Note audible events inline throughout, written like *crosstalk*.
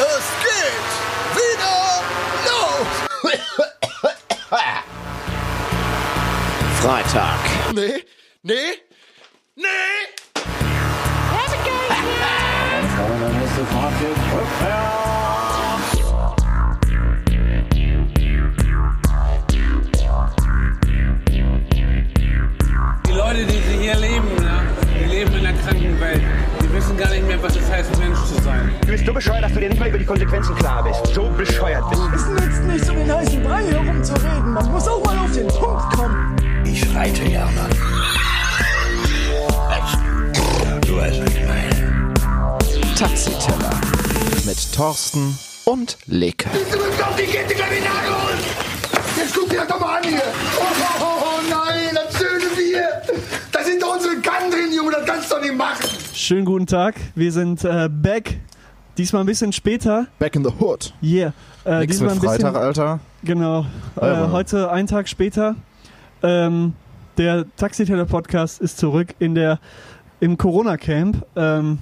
Es geht wieder los! Freitag. Nee, nee, nee! Die Du bist so bescheuert, dass du dir nicht mal über die Konsequenzen klar bist. So bescheuert bist du. Es nützt nichts, um den heißen Brei herumzureden. Man muss auch mal auf den Punkt kommen. Ich reite gerne. Du weißt, was ich meine. Taxiteller. Mit Thorsten und Leke. Du bekommst die Kette gleich geholt! Jetzt guck dir das doch mal an hier! Oh, oh, oh, oh nein, das schöne Bier! Da sind doch unsere Kannen drin, Junge, das kannst du doch nicht machen! Schönen guten Tag, wir sind äh, back. Diesmal ein bisschen später. Back in the Hood. Yeah. Äh, Nix diesmal mit ein bisschen, Freitag, Alter. Genau. Äh, heute einen Tag später. Ähm, der Taxiteller Podcast ist zurück in der im Corona Camp. Ähm,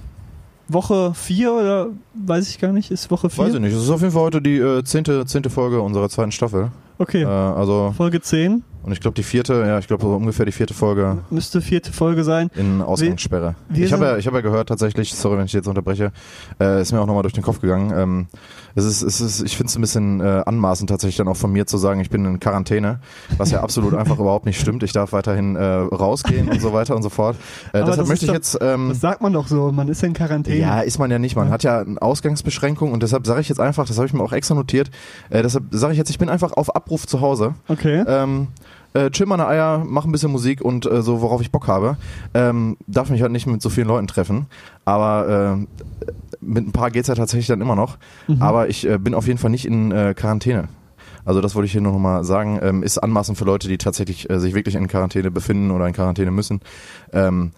Woche 4 oder weiß ich gar nicht, ist Woche 4? Weiß ich nicht. Es ist auf jeden Fall heute die äh, zehnte, zehnte Folge unserer zweiten Staffel. Okay. Äh, also, Folge 10 und ich glaube die vierte, ja, ich glaube so ungefähr die vierte Folge müsste vierte Folge sein. in Ausgangssperre. wir ich habe ja, ich habe ja gehört tatsächlich, sorry, wenn ich jetzt unterbreche, äh, ist mir auch nochmal durch den Kopf gegangen. Ähm, es ist, es ist, ich finde es ein bisschen äh, anmaßend tatsächlich dann auch von mir zu sagen, ich bin in Quarantäne, was ja *laughs* absolut einfach überhaupt nicht stimmt. Ich darf weiterhin äh, rausgehen und so weiter und so fort. Äh, deshalb das möchte ich doch- jetzt ähm, Das sagt man doch so, man ist in Quarantäne. Ja, ist man ja nicht. Man hat ja eine Ausgangsbeschränkung und deshalb sage ich jetzt einfach, das habe ich mir auch extra notiert, äh, deshalb sage ich jetzt, ich bin einfach auf Abruf zu Hause. Okay. Ähm, äh, chill meine Eier, mach ein bisschen Musik und äh, so, worauf ich Bock habe. Ähm, darf mich halt nicht mit so vielen Leuten treffen, aber äh, mit ein paar geht's ja tatsächlich dann immer noch. Aber ich äh, bin auf jeden Fall nicht in äh, Quarantäne. Also das wollte ich hier nur noch mal sagen. Ähm, ist anmaßend für Leute, die tatsächlich äh, sich wirklich in Quarantäne befinden oder in Quarantäne müssen. Ähm,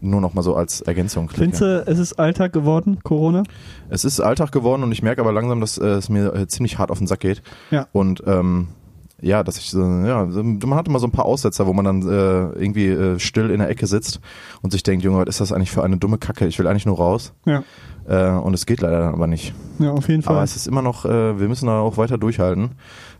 nur noch mal so als Ergänzung. Findest du, es ist Alltag geworden, Corona? Es ist Alltag geworden und ich merke aber langsam, dass äh, es mir äh, ziemlich hart auf den Sack geht. Ja. Und ähm, ja, dass ich so, ja, man hat immer so ein paar Aussetzer, wo man dann äh, irgendwie äh, still in der Ecke sitzt und sich denkt, Junge, was ist das eigentlich für eine dumme Kacke? Ich will eigentlich nur raus. Ja. Äh, und es geht leider dann aber nicht. Ja, auf jeden Fall. Aber es ist immer noch, äh, wir müssen da auch weiter durchhalten.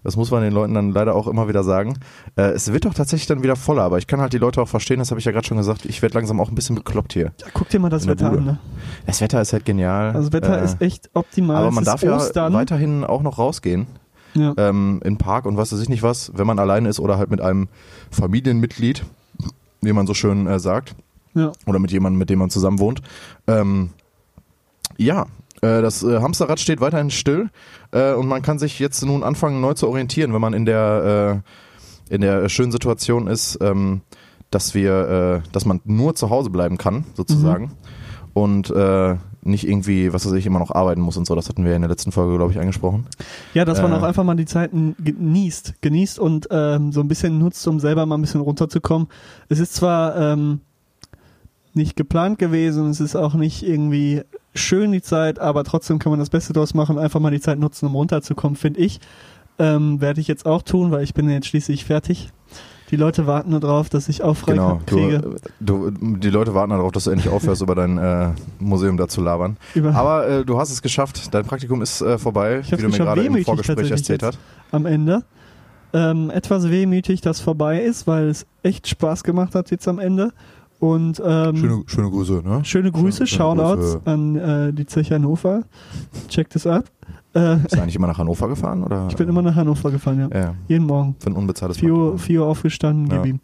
Das muss man den Leuten dann leider auch immer wieder sagen. Äh, es wird doch tatsächlich dann wieder voller, aber ich kann halt die Leute auch verstehen, das habe ich ja gerade schon gesagt, ich werde langsam auch ein bisschen bekloppt hier. Ja, guck dir mal das Wetter Bude. an. Ne? Das Wetter ist halt genial. Also das Wetter Äh, ist echt optimal. aber man darf ja Ostern. weiterhin auch noch rausgehen. Ja. ähm, in den Park und was weiß ich nicht was, wenn man alleine ist oder halt mit einem Familienmitglied, wie man so schön äh, sagt, ja. oder mit jemandem, mit dem man zusammen wohnt. Ähm, ja, äh, das äh, Hamsterrad steht weiterhin still äh, und man kann sich jetzt nun anfangen neu zu orientieren, wenn man in der äh, in der schönen Situation ist, ähm, dass wir, äh, dass man nur zu Hause bleiben kann, sozusagen. Und äh, nicht irgendwie, was weiß ich, immer noch arbeiten muss und so. Das hatten wir in der letzten Folge, glaube ich, angesprochen. ja, dass man Äh. auch einfach mal die Zeiten genießt, genießt und ähm, so ein bisschen nutzt, um selber mal ein bisschen runterzukommen. Es ist zwar ähm, nicht geplant gewesen, es ist auch nicht irgendwie schön die Zeit, aber trotzdem kann man das Beste draus machen einfach mal die Zeit nutzen, um runterzukommen, finde ich. Ähm, Werde ich jetzt auch tun, weil ich bin jetzt schließlich fertig. Die Leute warten nur drauf, dass ich Auftrag Genau, kriege. du, du, die Leute warten darauf, dass du endlich aufhörst, über dein äh, Museum da zu labern. Über- Aber äh, du hast es geschafft, dein Praktikum ist äh, vorbei, Ich wie du mir gerade im Vorgespräch erzählt hast. am Ende. Ähm, etwas wehmütig, dass vorbei ist, weil es echt Spaß gemacht hat jetzt am Ende. Und ähm, Schöne, schöne Grüße, ne? schöne Grüße, schöne- schöne Shoutouts Grüße. an äh, die Zeche Hannover. Checkt es ab. Äh, Bist du eigentlich immer nach Hannover gefahren? Oder? ich bin immer nach Hannover gefahren, ja. Ja, Jeden Morgen. für ein unbezahltes 4 Uhr, Praktikum. 4 Uhr aufgestanden, Ja. gib ihm.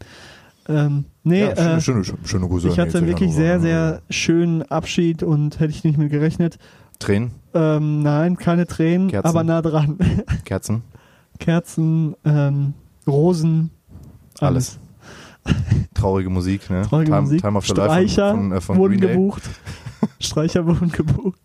Ähm, nee, ja, schöne, äh, schöne, schöne Grüße. ich hatte die wirklich Hannover. sehr, sehr schönen Abschied und hätte ich nicht mit gerechnet. Tränen, Ähm, nein, keine Tränen, Kerzen. aber nah dran. *laughs* Kerzen, Kerzen, ähm, Rosen, alles. Traurige Musik, ne? Traurige Time, Musik. Time of the Life Streicher von, von, äh, von wurden gebucht. *laughs* Streicher wurden gebucht.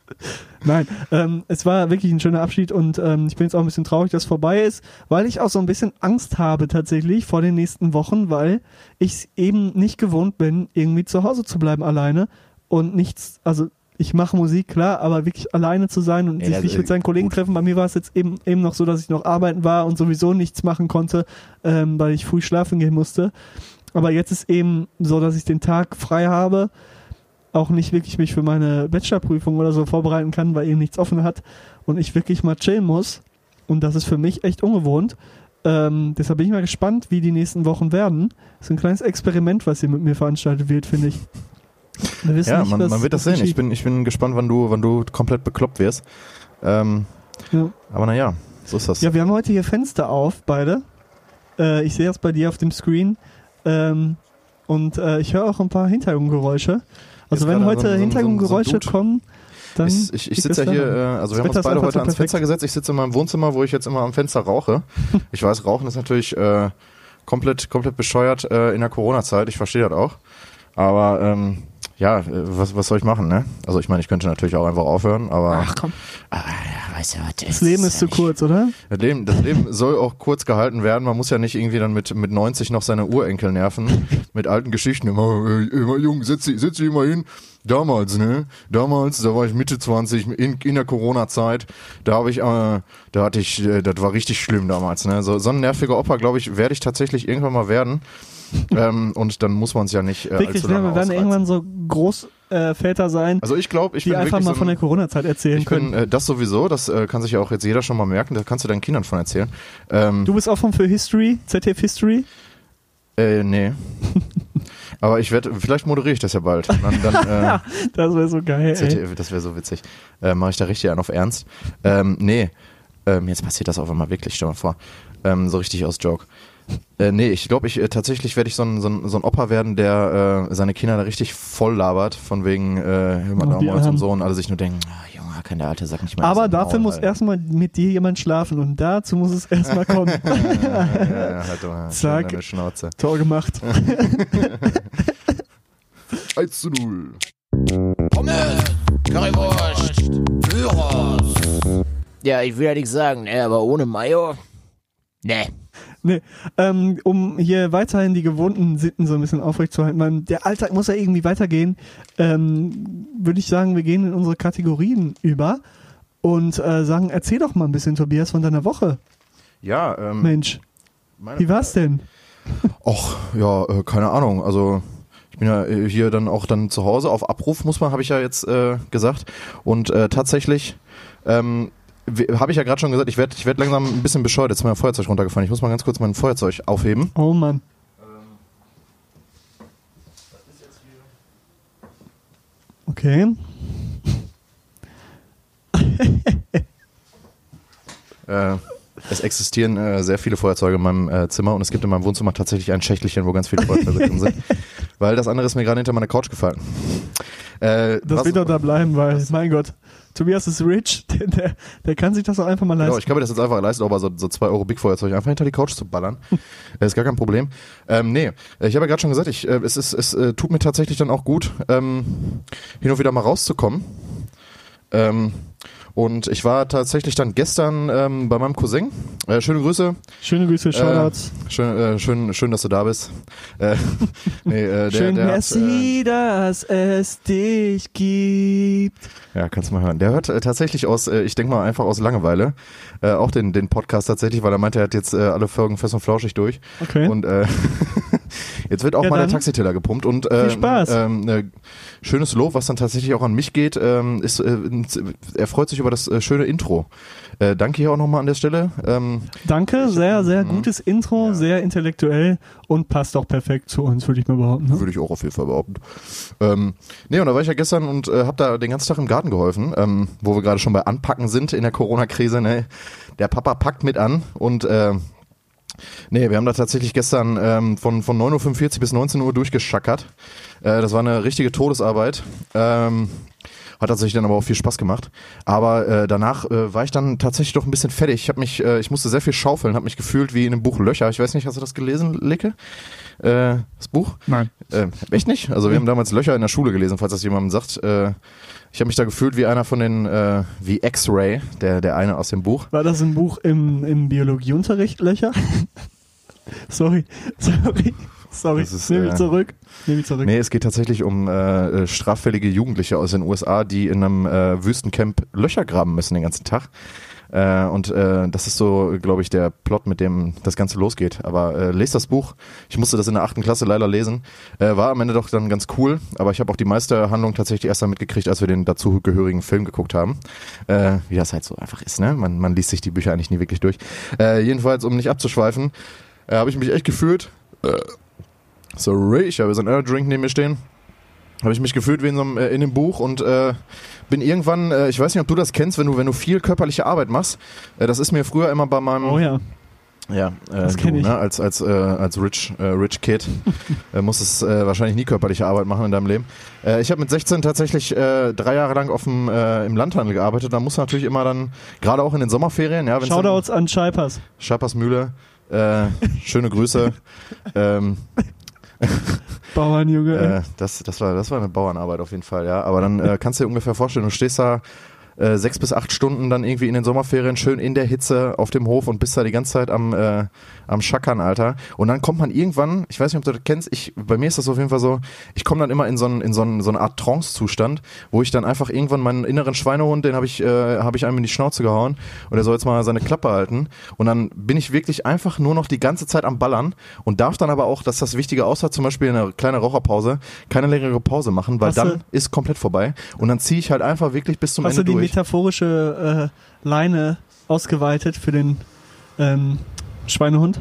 Nein, ähm, es war wirklich ein schöner Abschied und ähm, ich bin jetzt auch ein bisschen traurig, dass es vorbei ist, weil ich auch so ein bisschen Angst habe tatsächlich vor den nächsten Wochen, weil ich es eben nicht gewohnt bin, irgendwie zu Hause zu bleiben alleine und nichts, also ich mache Musik, klar, aber wirklich alleine zu sein und Ja, sich nicht mit seinen Kollegen gut. treffen. Bei mir war es jetzt eben, eben noch so, dass ich noch arbeiten war und sowieso nichts machen konnte, ähm, weil ich früh schlafen gehen musste. Aber jetzt ist eben so, dass ich den Tag frei habe auch nicht wirklich mich für meine Bachelorprüfung oder so vorbereiten kann, weil eben nichts offen hat und ich wirklich mal chillen muss. Und das ist für mich echt ungewohnt. Ähm, deshalb bin ich mal gespannt, wie die nächsten Wochen werden. Das ist ein kleines Experiment, was hier mit mir veranstaltet wird, finde ich. Wir Ja, nicht, man, was- man wird das sehen. Ich bin, ich bin gespannt, wann du, wann du komplett bekloppt wirst. Ähm, Ja. aber naja, so ist das. Ja, wir haben heute hier Fenster auf, beide. Äh, ich sehe das bei dir auf dem Screen. Ähm, und äh, ich höre auch ein paar Hintergrundgeräusche. Also wenn heute so Hintergrundgeräusche so kommen, dann. ich ich, ich sitze ja hier, äh, also wir haben uns beide heute ans Fenster gesetzt. Ich sitze in meinem Wohnzimmer, wo ich jetzt immer am Fenster rauche. Ich weiß, Rauchen ist natürlich äh, komplett, komplett bescheuert äh, in der Corona-Zeit. Ich verstehe das auch. Aber ähm, ja, äh, was, was soll ich machen, ne? Also ich meine, ich könnte natürlich auch einfach aufhören, aber Ach komm. Aber ja, weißt du was? Das Leben ist zu kurz, oder? das Leben, das Leben soll auch kurz gehalten werden. Man muss ja nicht irgendwie dann mit, mit 90 noch seine Urenkel nerven. mit alten Geschichten. Immer, immer jung, setz dich, setz mal hin. Damals, ne? Damals, da war ich Mitte 20 in, in der Corona-Zeit. Da habe ich, äh, da hatte ich, äh, das war richtig schlimm damals, ne? So, so ein nerviger Opa, glaube ich, werde ich tatsächlich irgendwann mal werden. Ähm, und dann muss man es ja nicht äh, Wirklich, allzu wir werden irgendwann so Großväter äh, sein, Also ich glaube, ich die bin einfach mal so von ein, der Corona-Zeit erzählen ich können. bin, äh, das sowieso, das äh, kann sich ja auch jetzt jeder schon mal merken, da kannst du deinen Kindern von erzählen. Ähm, du bist offen für History, ZDF History? Äh, nee. *laughs* Aber ich werde, vielleicht moderiere ich das ja bald. Dann, dann, äh, *laughs* Das wäre so geil. ZDF, das wäre so witzig. Äh, Mache ich da richtig einen auf Ernst. Ähm, nee, ähm, jetzt passiert das auf einmal wirklich, stell mal vor. Ähm, so richtig aus Joke. Äh, nee, ich glaube, ich äh, tatsächlich werde ich so ein, so, ein, so ein Opa werden, der äh, seine Kinder da richtig voll labert, von wegen äh, hör mal und so und alle sich nur denken, ah, Junge, kann der alte Sack nicht mehr Aber dafür Maul muss halten." erstmal mit dir jemand schlafen und dazu muss es erstmal kommen. *laughs* ja, ja, halt doch mal Zack. Schnauze. Tor gemacht. *laughs* 1 zu 0. Pommes, Currywurst, Gyros. Ja, ich will ja nichts sagen, ne, aber ohne Mayo? Ne. Nee, ähm, um hier weiterhin die gewohnten Sitten so ein bisschen aufrechtzuerhalten, weil der Alltag muss ja irgendwie weitergehen, ähm, würde ich sagen, wir gehen in unsere Kategorien über und äh, sagen, erzähl doch mal ein bisschen, Tobias, von deiner Woche. Ja, ähm, Mensch, wie war's denn? Och, ja, äh, keine Ahnung. Also ich bin ja äh, hier dann auch dann zu Hause auf Abruf, muss man, habe ich ja jetzt äh, gesagt. Und äh, tatsächlich ähm, habe ich ja gerade schon gesagt, ich werde ich werd langsam ein bisschen bescheuert. Jetzt ist mein Feuerzeug runtergefallen. Ich muss mal ganz kurz mein Feuerzeug aufheben. Oh Mann. Okay. Äh, es existieren äh, sehr viele Feuerzeuge in meinem äh, Zimmer und es gibt in meinem Wohnzimmer tatsächlich ein Schächtelchen, wo ganz viele Feuerzeuge drin sind. *laughs* Weil das andere ist mir gerade hinter meiner Couch gefallen. Äh, Das was- wird doch da bleiben, weil, mein Gott, Tobias ist rich, *laughs* der, der, der kann sich das auch einfach mal Genau, leisten. ich kann mir das jetzt einfach leisten, aber so, so 2 Euro Big Feuerzeug einfach hinter die Couch zu ballern. Das *laughs* ist gar kein Problem. Ähm, nee, ich habe ja gerade schon gesagt, ich, äh, es, ist, es äh, tut mir tatsächlich dann auch gut, ähm, hin und wieder mal rauszukommen. Ähm, und ich war tatsächlich dann gestern ähm, bei meinem Cousin. Äh, schöne Grüße. Schöne Grüße, Shoutouts. Schön, äh, schön, schön, dass du da bist. Äh, *laughs* nee, äh, der, Schön, der hat, äh, merci, dass es dich gibt. Ja, kannst du mal hören. Der hört äh, tatsächlich aus, äh, ich denke mal einfach aus Langeweile, äh, auch den, den Podcast tatsächlich, weil er meinte, er hat jetzt äh, alle Folgen fest und flauschig durch. Okay. Und äh, *laughs* jetzt wird auch Ja, mal der Taxiteller gepumpt. Und ähm, viel Spaß. Ähm, äh, schönes Lob, was dann tatsächlich auch an mich geht, ähm, ist, äh, er freut sich über das äh, schöne Intro. Äh, danke hier auch nochmal an der Stelle. Ähm, Danke, sehr, sehr Mhm. gutes Intro, sehr intellektuell und passt auch perfekt zu uns, würde ich mal behaupten. Ne? Würde ich auch auf jeden Fall behaupten. Ähm, nee, und da war ich ja gestern und äh, habe da den ganzen Tag im Garten geholfen, ähm, wo wir gerade schon bei Anpacken sind in der Corona-Krise. Ne? Der Papa packt mit an und äh, nee, wir haben da tatsächlich gestern ähm, von, von 9.45 Uhr bis 19 Uhr durchgeschackert. Äh, das war eine richtige Todesarbeit. Ähm, hat tatsächlich dann aber auch viel Spaß gemacht. Aber äh, danach äh, war ich dann tatsächlich doch ein bisschen fertig. Ich habe mich, äh, ich musste sehr viel schaufeln, habe mich gefühlt wie in einem Buch Löcher. Ich weiß nicht, hast du das gelesen, Licke? Äh, das Buch? Nein. Äh, echt nicht? Also wir haben damals Löcher in der Schule gelesen, falls das jemandem sagt. Äh, ich habe mich da gefühlt wie einer von den, äh, wie X-Ray, der, der eine aus dem Buch. War das ein Buch im, im Biologieunterricht, Löcher? *laughs* sorry, sorry, sorry. Ist, Nehme ich äh, zurück. Nehme ich zurück. Nee, es geht tatsächlich um äh, äh, straffällige Jugendliche aus den USA, die in einem äh, Wüstencamp Löcher graben müssen den ganzen Tag. Äh, und äh, das ist so, glaube ich, der Plot, mit dem das Ganze losgeht. Aber äh, lest das Buch. Ich musste das in der achten Klasse leider lesen. Äh, war am Ende doch dann ganz cool, aber ich habe auch die meiste Handlung tatsächlich erst dann mitgekriegt, als wir den dazugehörigen Film geguckt haben. Äh, wie das halt so einfach ist, ne? Man, man liest sich die Bücher eigentlich nie wirklich durch. Äh, jedenfalls, um nicht abzuschweifen, äh, habe ich mich echt gefühlt. Äh, sorry, ich habe so einen Drink neben mir stehen habe ich mich gefühlt wie in, so einem, äh, in einem Buch und äh, bin irgendwann, äh, ich weiß nicht, ob du das kennst, wenn du, wenn du viel körperliche Arbeit machst. Äh, das ist mir früher immer bei meinem. Oh ja. Ja, äh, Das du, ich. Ne, als, als, äh, als Rich, äh, Rich Kid *laughs* äh, musstest äh, wahrscheinlich nie körperliche Arbeit machen in deinem Leben. Äh, ich habe mit 16 tatsächlich äh, drei Jahre lang auf dem, äh, im Landhandel gearbeitet. Da muss natürlich immer dann, gerade auch in den Sommerferien, ja, wenn Shoutouts an Scheipers. Schappers Mühle, äh, schöne Grüße. *laughs* ähm, *laughs* Bauernjunge. äh, das, das, war, das war eine Bauernarbeit auf jeden Fall, ja. Aber dann äh, kannst du dir ungefähr vorstellen, du stehst da äh, sechs bis acht Stunden dann irgendwie in den Sommerferien schön in der Hitze auf dem Hof und bist da die ganze Zeit am, äh, am Schackern, Alter. Und dann kommt man irgendwann, ich weiß nicht, ob du das kennst, ich, bei mir ist das auf jeden Fall so, ich komme dann immer in so, einen, in so, einen, so eine Art Trance-Zustand, wo ich dann einfach irgendwann meinen inneren Schweinehund, den habe ich, äh, hab ich einem in die Schnauze gehauen und er soll jetzt mal seine Klappe halten. Und dann bin ich wirklich einfach nur noch die ganze Zeit am Ballern und darf dann aber auch, dass das Wichtige außer zum Beispiel eine kleine Raucherpause, keine längere Pause machen, weil Hast dann ist komplett vorbei. Und dann ziehe ich halt einfach wirklich bis zum Ende durch. Metaphorische äh, Leine ausgeweitet für den ähm, Schweinehund?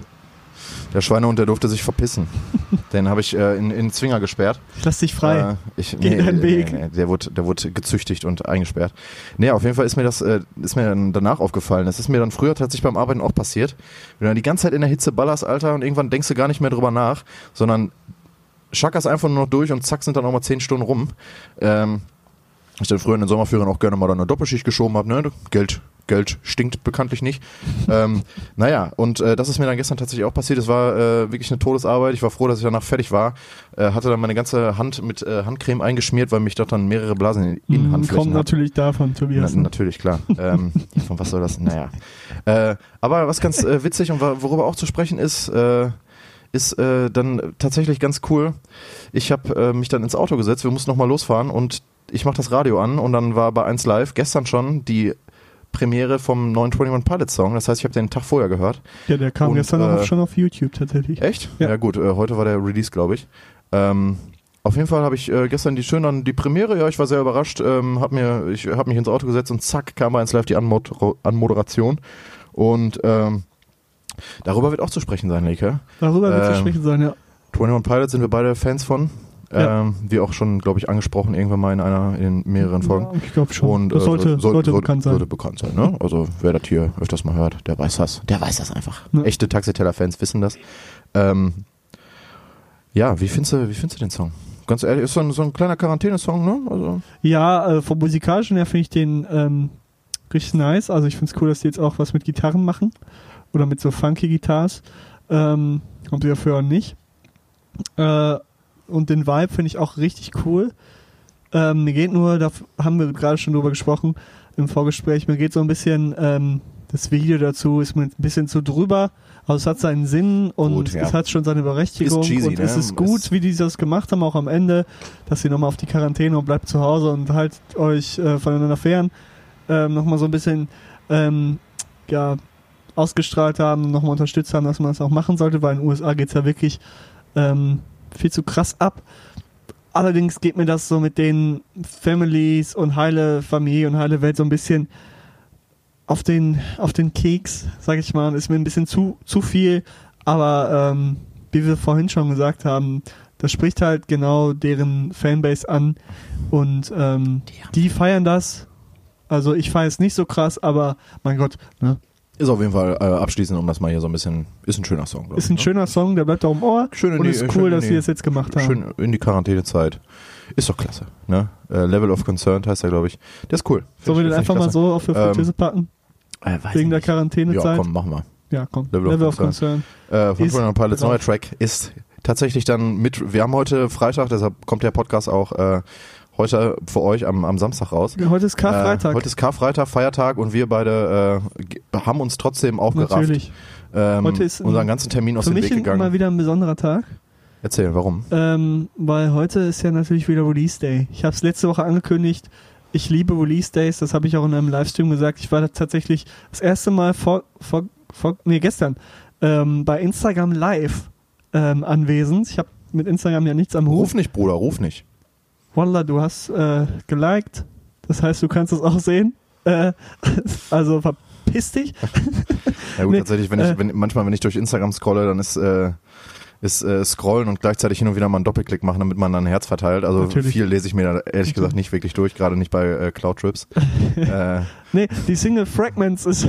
Der Schweinehund, der durfte sich verpissen. *laughs* Den habe ich äh, in, in den Zwinger gesperrt. Lass dich frei. Äh, ich, Geh deinen Weg. Nee, nee, der, wurde, der wurde gezüchtigt und eingesperrt. Nee, auf jeden Fall ist mir das äh, ist mir dann danach aufgefallen. Das ist mir dann früher tatsächlich beim Arbeiten auch passiert. Wenn du dann die ganze Zeit in der Hitze ballerst, Alter, und irgendwann denkst du gar nicht mehr drüber nach, sondern schackerst einfach nur noch durch und zack sind dann auch mal zehn Stunden rum. Ähm, ich dann früher in den Sommerferien auch gerne mal dann eine Doppelschicht geschoben habe, ne? Geld, Geld stinkt bekanntlich nicht. *laughs* ähm, naja, und äh, das ist mir dann gestern tatsächlich auch passiert. Es war äh, wirklich eine Todesarbeit. Ich war froh, dass ich danach fertig war. Äh, hatte dann meine ganze Hand mit äh, Handcreme eingeschmiert, weil mich dort dann mehrere Blasen in Mm, Innenhandflächen Kommt hat. natürlich davon, Tobias. Na, natürlich, klar. ähm, *laughs* von was soll das? Naja. Äh, aber was ganz äh, witzig und worüber auch zu sprechen ist, äh, ist äh, dann tatsächlich ganz cool. Ich habe äh, mich dann ins Auto gesetzt, wir mussten nochmal losfahren und ich mache das Radio an und dann war bei 1 Live gestern schon die Premiere vom neuen 21 Pilots Song. Das heißt, ich habe den Tag vorher gehört. Ja, der kam Und, gestern äh, auch schon auf YouTube tatsächlich. Echt? Ja. Ja, gut, äh, heute war der Release, glaube ich. Ähm, auf jeden Fall habe ich äh, gestern die schön dann die Premiere, ja, ich war sehr überrascht, ähm, hab mir, ich habe mich ins Auto gesetzt und zack, kam bei 1 Live die Anmod Anmoderation. Und ähm, darüber wird auch zu sprechen sein, Leke. Darüber wird zu ähm, sprechen sein, ja. 21 Pilots sind wir beide Fans von. Ja. Ähm, wie auch schon, glaube ich, angesprochen, irgendwann mal in einer, in mehreren Folgen. Ja, ich glaube schon. Und, das äh, sollte, soll- sollte soll- bekannt sein. Sollte bekannt sein, ne? Also wer das hier öfters mal hört, der weiß das. Der weiß das einfach. Ja. Echte Taxiteller-Fans wissen das. Ähm, ja, wie findest du, wie findest du den Song? Ganz ehrlich, ist so ein, so ein kleiner Quarantäne-Song, ne? Also, Ja, äh, vom musikalischen her finde ich den ähm, richtig nice. Also ich finde es cool, dass die jetzt auch was mit Gitarren machen. Oder mit so funky Guitars. Ähm, kommt ja früher nicht. Äh, und den Vibe finde ich auch richtig cool. Ähm, mir geht nur, da haben wir gerade schon drüber gesprochen im Vorgespräch, mir geht so ein bisschen, ähm, das Video dazu ist mir ein bisschen zu drüber. Also es hat seinen Sinn und Gut, ja. es hat schon seine Berechtigung cheesy, und ne? es ist gut, Ist- wie die das gemacht haben, auch am Ende, dass sie nochmal auf die Quarantäne und bleibt zu Hause und haltet euch äh, voneinander fern, ähm, nochmal so ein bisschen ähm, ja, ausgestrahlt haben, nochmal unterstützt haben, dass man das auch machen sollte, weil in den USA geht's ja wirklich ähm, viel zu krass ab. Allerdings geht mir das so mit den Families und heile Familie und heile Welt so ein bisschen auf den, auf den Keks, sag ich mal, ist mir ein bisschen zu, zu viel, aber ähm, wie wir vorhin schon gesagt haben, das spricht halt genau deren Fanbase an und ähm, die feiern das. Also ich feiere es nicht so krass, aber mein Gott, ne? Ist auf jeden Fall äh, abschließend, um das mal hier so ein bisschen, ist ein schöner Song, ist ich, ein ne? schöner Song, der bleibt auch im Ohr Schön in und die- ist cool, dass die- sie es jetzt gemacht haben. Schön in die Quarantänezeit. Ist doch klasse, ne? Äh, Level of Concern heißt er, glaube ich. Der ist cool. Sollen wir den ich- einfach mal ich so auf die Ähm, Fritteuse packen? klasse. Äh, Wegen ich der. Quarantänezeit? Ja, komm, machen wir. Ja, komm. Level of Level of Concern. Concern. Äh, von 21 Pilots drauf. neuer Track ist tatsächlich dann mit, wir haben heute Freitag, deshalb kommt der Podcast auch äh, heute für euch am, am Samstag raus. Heute ist Karfreitag. Äh, heute ist Karfreitag, Feiertag und wir beide äh, haben uns trotzdem aufgerafft. Natürlich. Ähm, Heute ist unseren ganzen Termin aus Für dem mich Weg gegangen. mal wieder ein besonderer Tag, Erzähl, warum? ähm, weil heute ist ja natürlich wieder Release Day. Ich habe es letzte Woche angekündigt. ich liebe Release Days, das habe ich auch in einem Livestream gesagt. Ich war da tatsächlich das erste Mal vor, vor, vor nee, gestern ähm, bei Instagram Live ähm, anwesend. Ich habe mit Instagram ja nichts am Hut. Ruf nicht, Bruder, ruf nicht. Wallah, du hast äh, geliked. Das heißt, du kannst es auch sehen. Äh, *laughs* also verpiss dich. Ja gut, *laughs* Nee, tatsächlich, wenn äh, ich, wenn, manchmal, wenn ich durch Instagram scrolle, dann ist, äh, ist äh, Scrollen und gleichzeitig hin und wieder mal einen Doppelklick machen, damit man dann ein Herz verteilt. Also Natürlich. viel lese ich mir da ehrlich gesagt nicht wirklich durch, gerade nicht bei äh, Cloud Trips. *laughs* äh, Nee, die Single Fragments ist.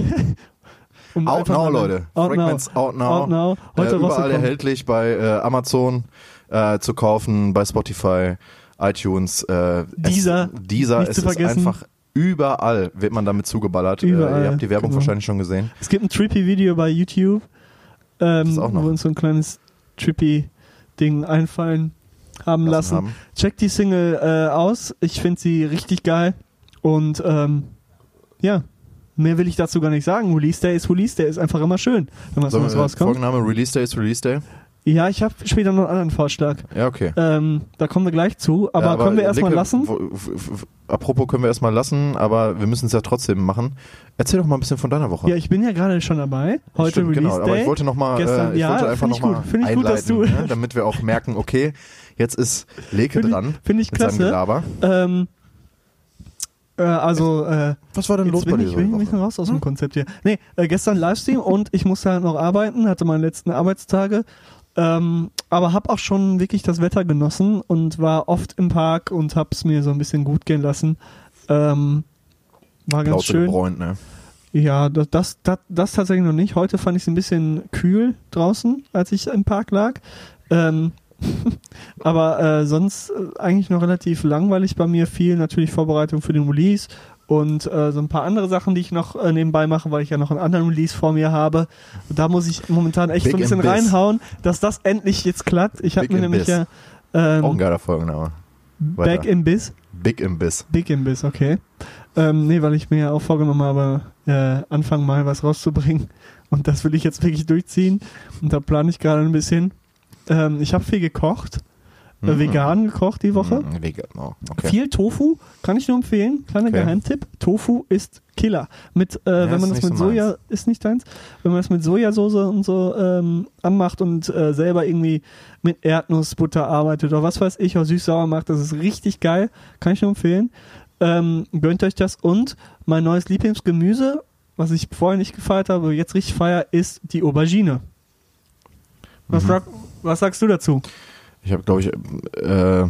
um out now, Leute. Out Fragments now. out now. Out now. Heute äh, überall erhältlich bei äh, Amazon äh, zu kaufen, bei Spotify, iTunes, äh, Deezer, Es, nicht es zu ist vergessen. einfach überall wird man damit zugeballert. Überall, äh, ihr habt die Werbung genau. wahrscheinlich schon gesehen. Es gibt ein Trippy-Video bei YouTube, ähm, wo wir uns so ein kleines Trippy-Ding einfallen haben lassen. haben. Checkt die Single äh, aus. Ich finde sie richtig geil. Und ähm, ja, mehr will ich dazu gar nicht sagen. Release Day ist Release Day, ist einfach immer schön, wenn was wir, rauskommt. Folgenname Release Day ist Release Day. Ja, ich habe später noch einen anderen Vorschlag. Ja, okay. Ähm, da kommen wir gleich zu. Aber, Ja, können wir erstmal lassen? Apropos können wir erstmal lassen, aber wir müssen es ja trotzdem machen. Erzähl doch mal ein bisschen von deiner Woche. Ja, ich bin ja gerade schon dabei. Heute Stimmt, Release genau, Day. aber ich wollte noch mal, Gestern- äh, ich ja, wollte einfach find ich noch mal gut. Ich einleiten, du- ne, damit wir auch merken, okay, jetzt ist Leke Find ich- dran find ich klasse. Gelaber. ähm, äh, also, äh, Was war denn los bei ich, dir? bin ich ein bisschen raus aus dem Konzept hier. Nee, äh, gestern Livestream und ich musste halt noch arbeiten, hatte meine letzten Arbeitstage. Ähm, aber hab auch schon wirklich das Wetter genossen und war oft im Park und hab's mir so ein bisschen gut gehen lassen. Ähm, war ganz Plauze schön. gebräunt, ne? Ja, das, das, das, das tatsächlich noch nicht. Heute fand ich es ein bisschen kühl draußen, als ich im Park lag. Ähm, *laughs* aber äh, sonst äh, eigentlich noch relativ langweilig bei mir. Viel natürlich Vorbereitung für den Release und äh, so ein paar andere Sachen, die ich noch äh, nebenbei mache, weil ich ja noch einen anderen Release vor mir habe. Und da muss ich momentan echt Big so ein bisschen in reinhauen, dass das endlich jetzt klappt. Ich habe mir in nämlich ja ähm, Auch ein geiler Folgenname. weiter. Back in Biz. Big Imbiss. Big Imbiss, okay. Ähm, nee, weil ich mir ja auch vorgenommen habe, äh, Anfang Mai was rauszubringen. Und das will ich jetzt wirklich durchziehen. Und da plane ich gerade ein bisschen. Ähm, ich habe viel gekocht. Äh, vegan gekocht die Woche. Mhm, vegan, oh, okay. Viel Tofu, kann ich nur empfehlen. Kleiner Okay. Geheimtipp. Tofu ist Killer. Mit, äh, wenn ist man das mit so Soja, meins. ist nicht deins, wenn man das mit Sojasauce und so ähm, anmacht und äh, selber irgendwie mit Erdnussbutter arbeitet oder was weiß ich, oder süß-sauer macht, das ist richtig geil. Kann ich nur empfehlen. Ähm, gönnt euch das und mein neues Lieblingsgemüse, was ich vorher nicht gefeiert habe, aber jetzt richtig feier, ist die Aubergine. Was, Mhm. sag, was sagst du dazu? Ich habe, glaube ich, äh,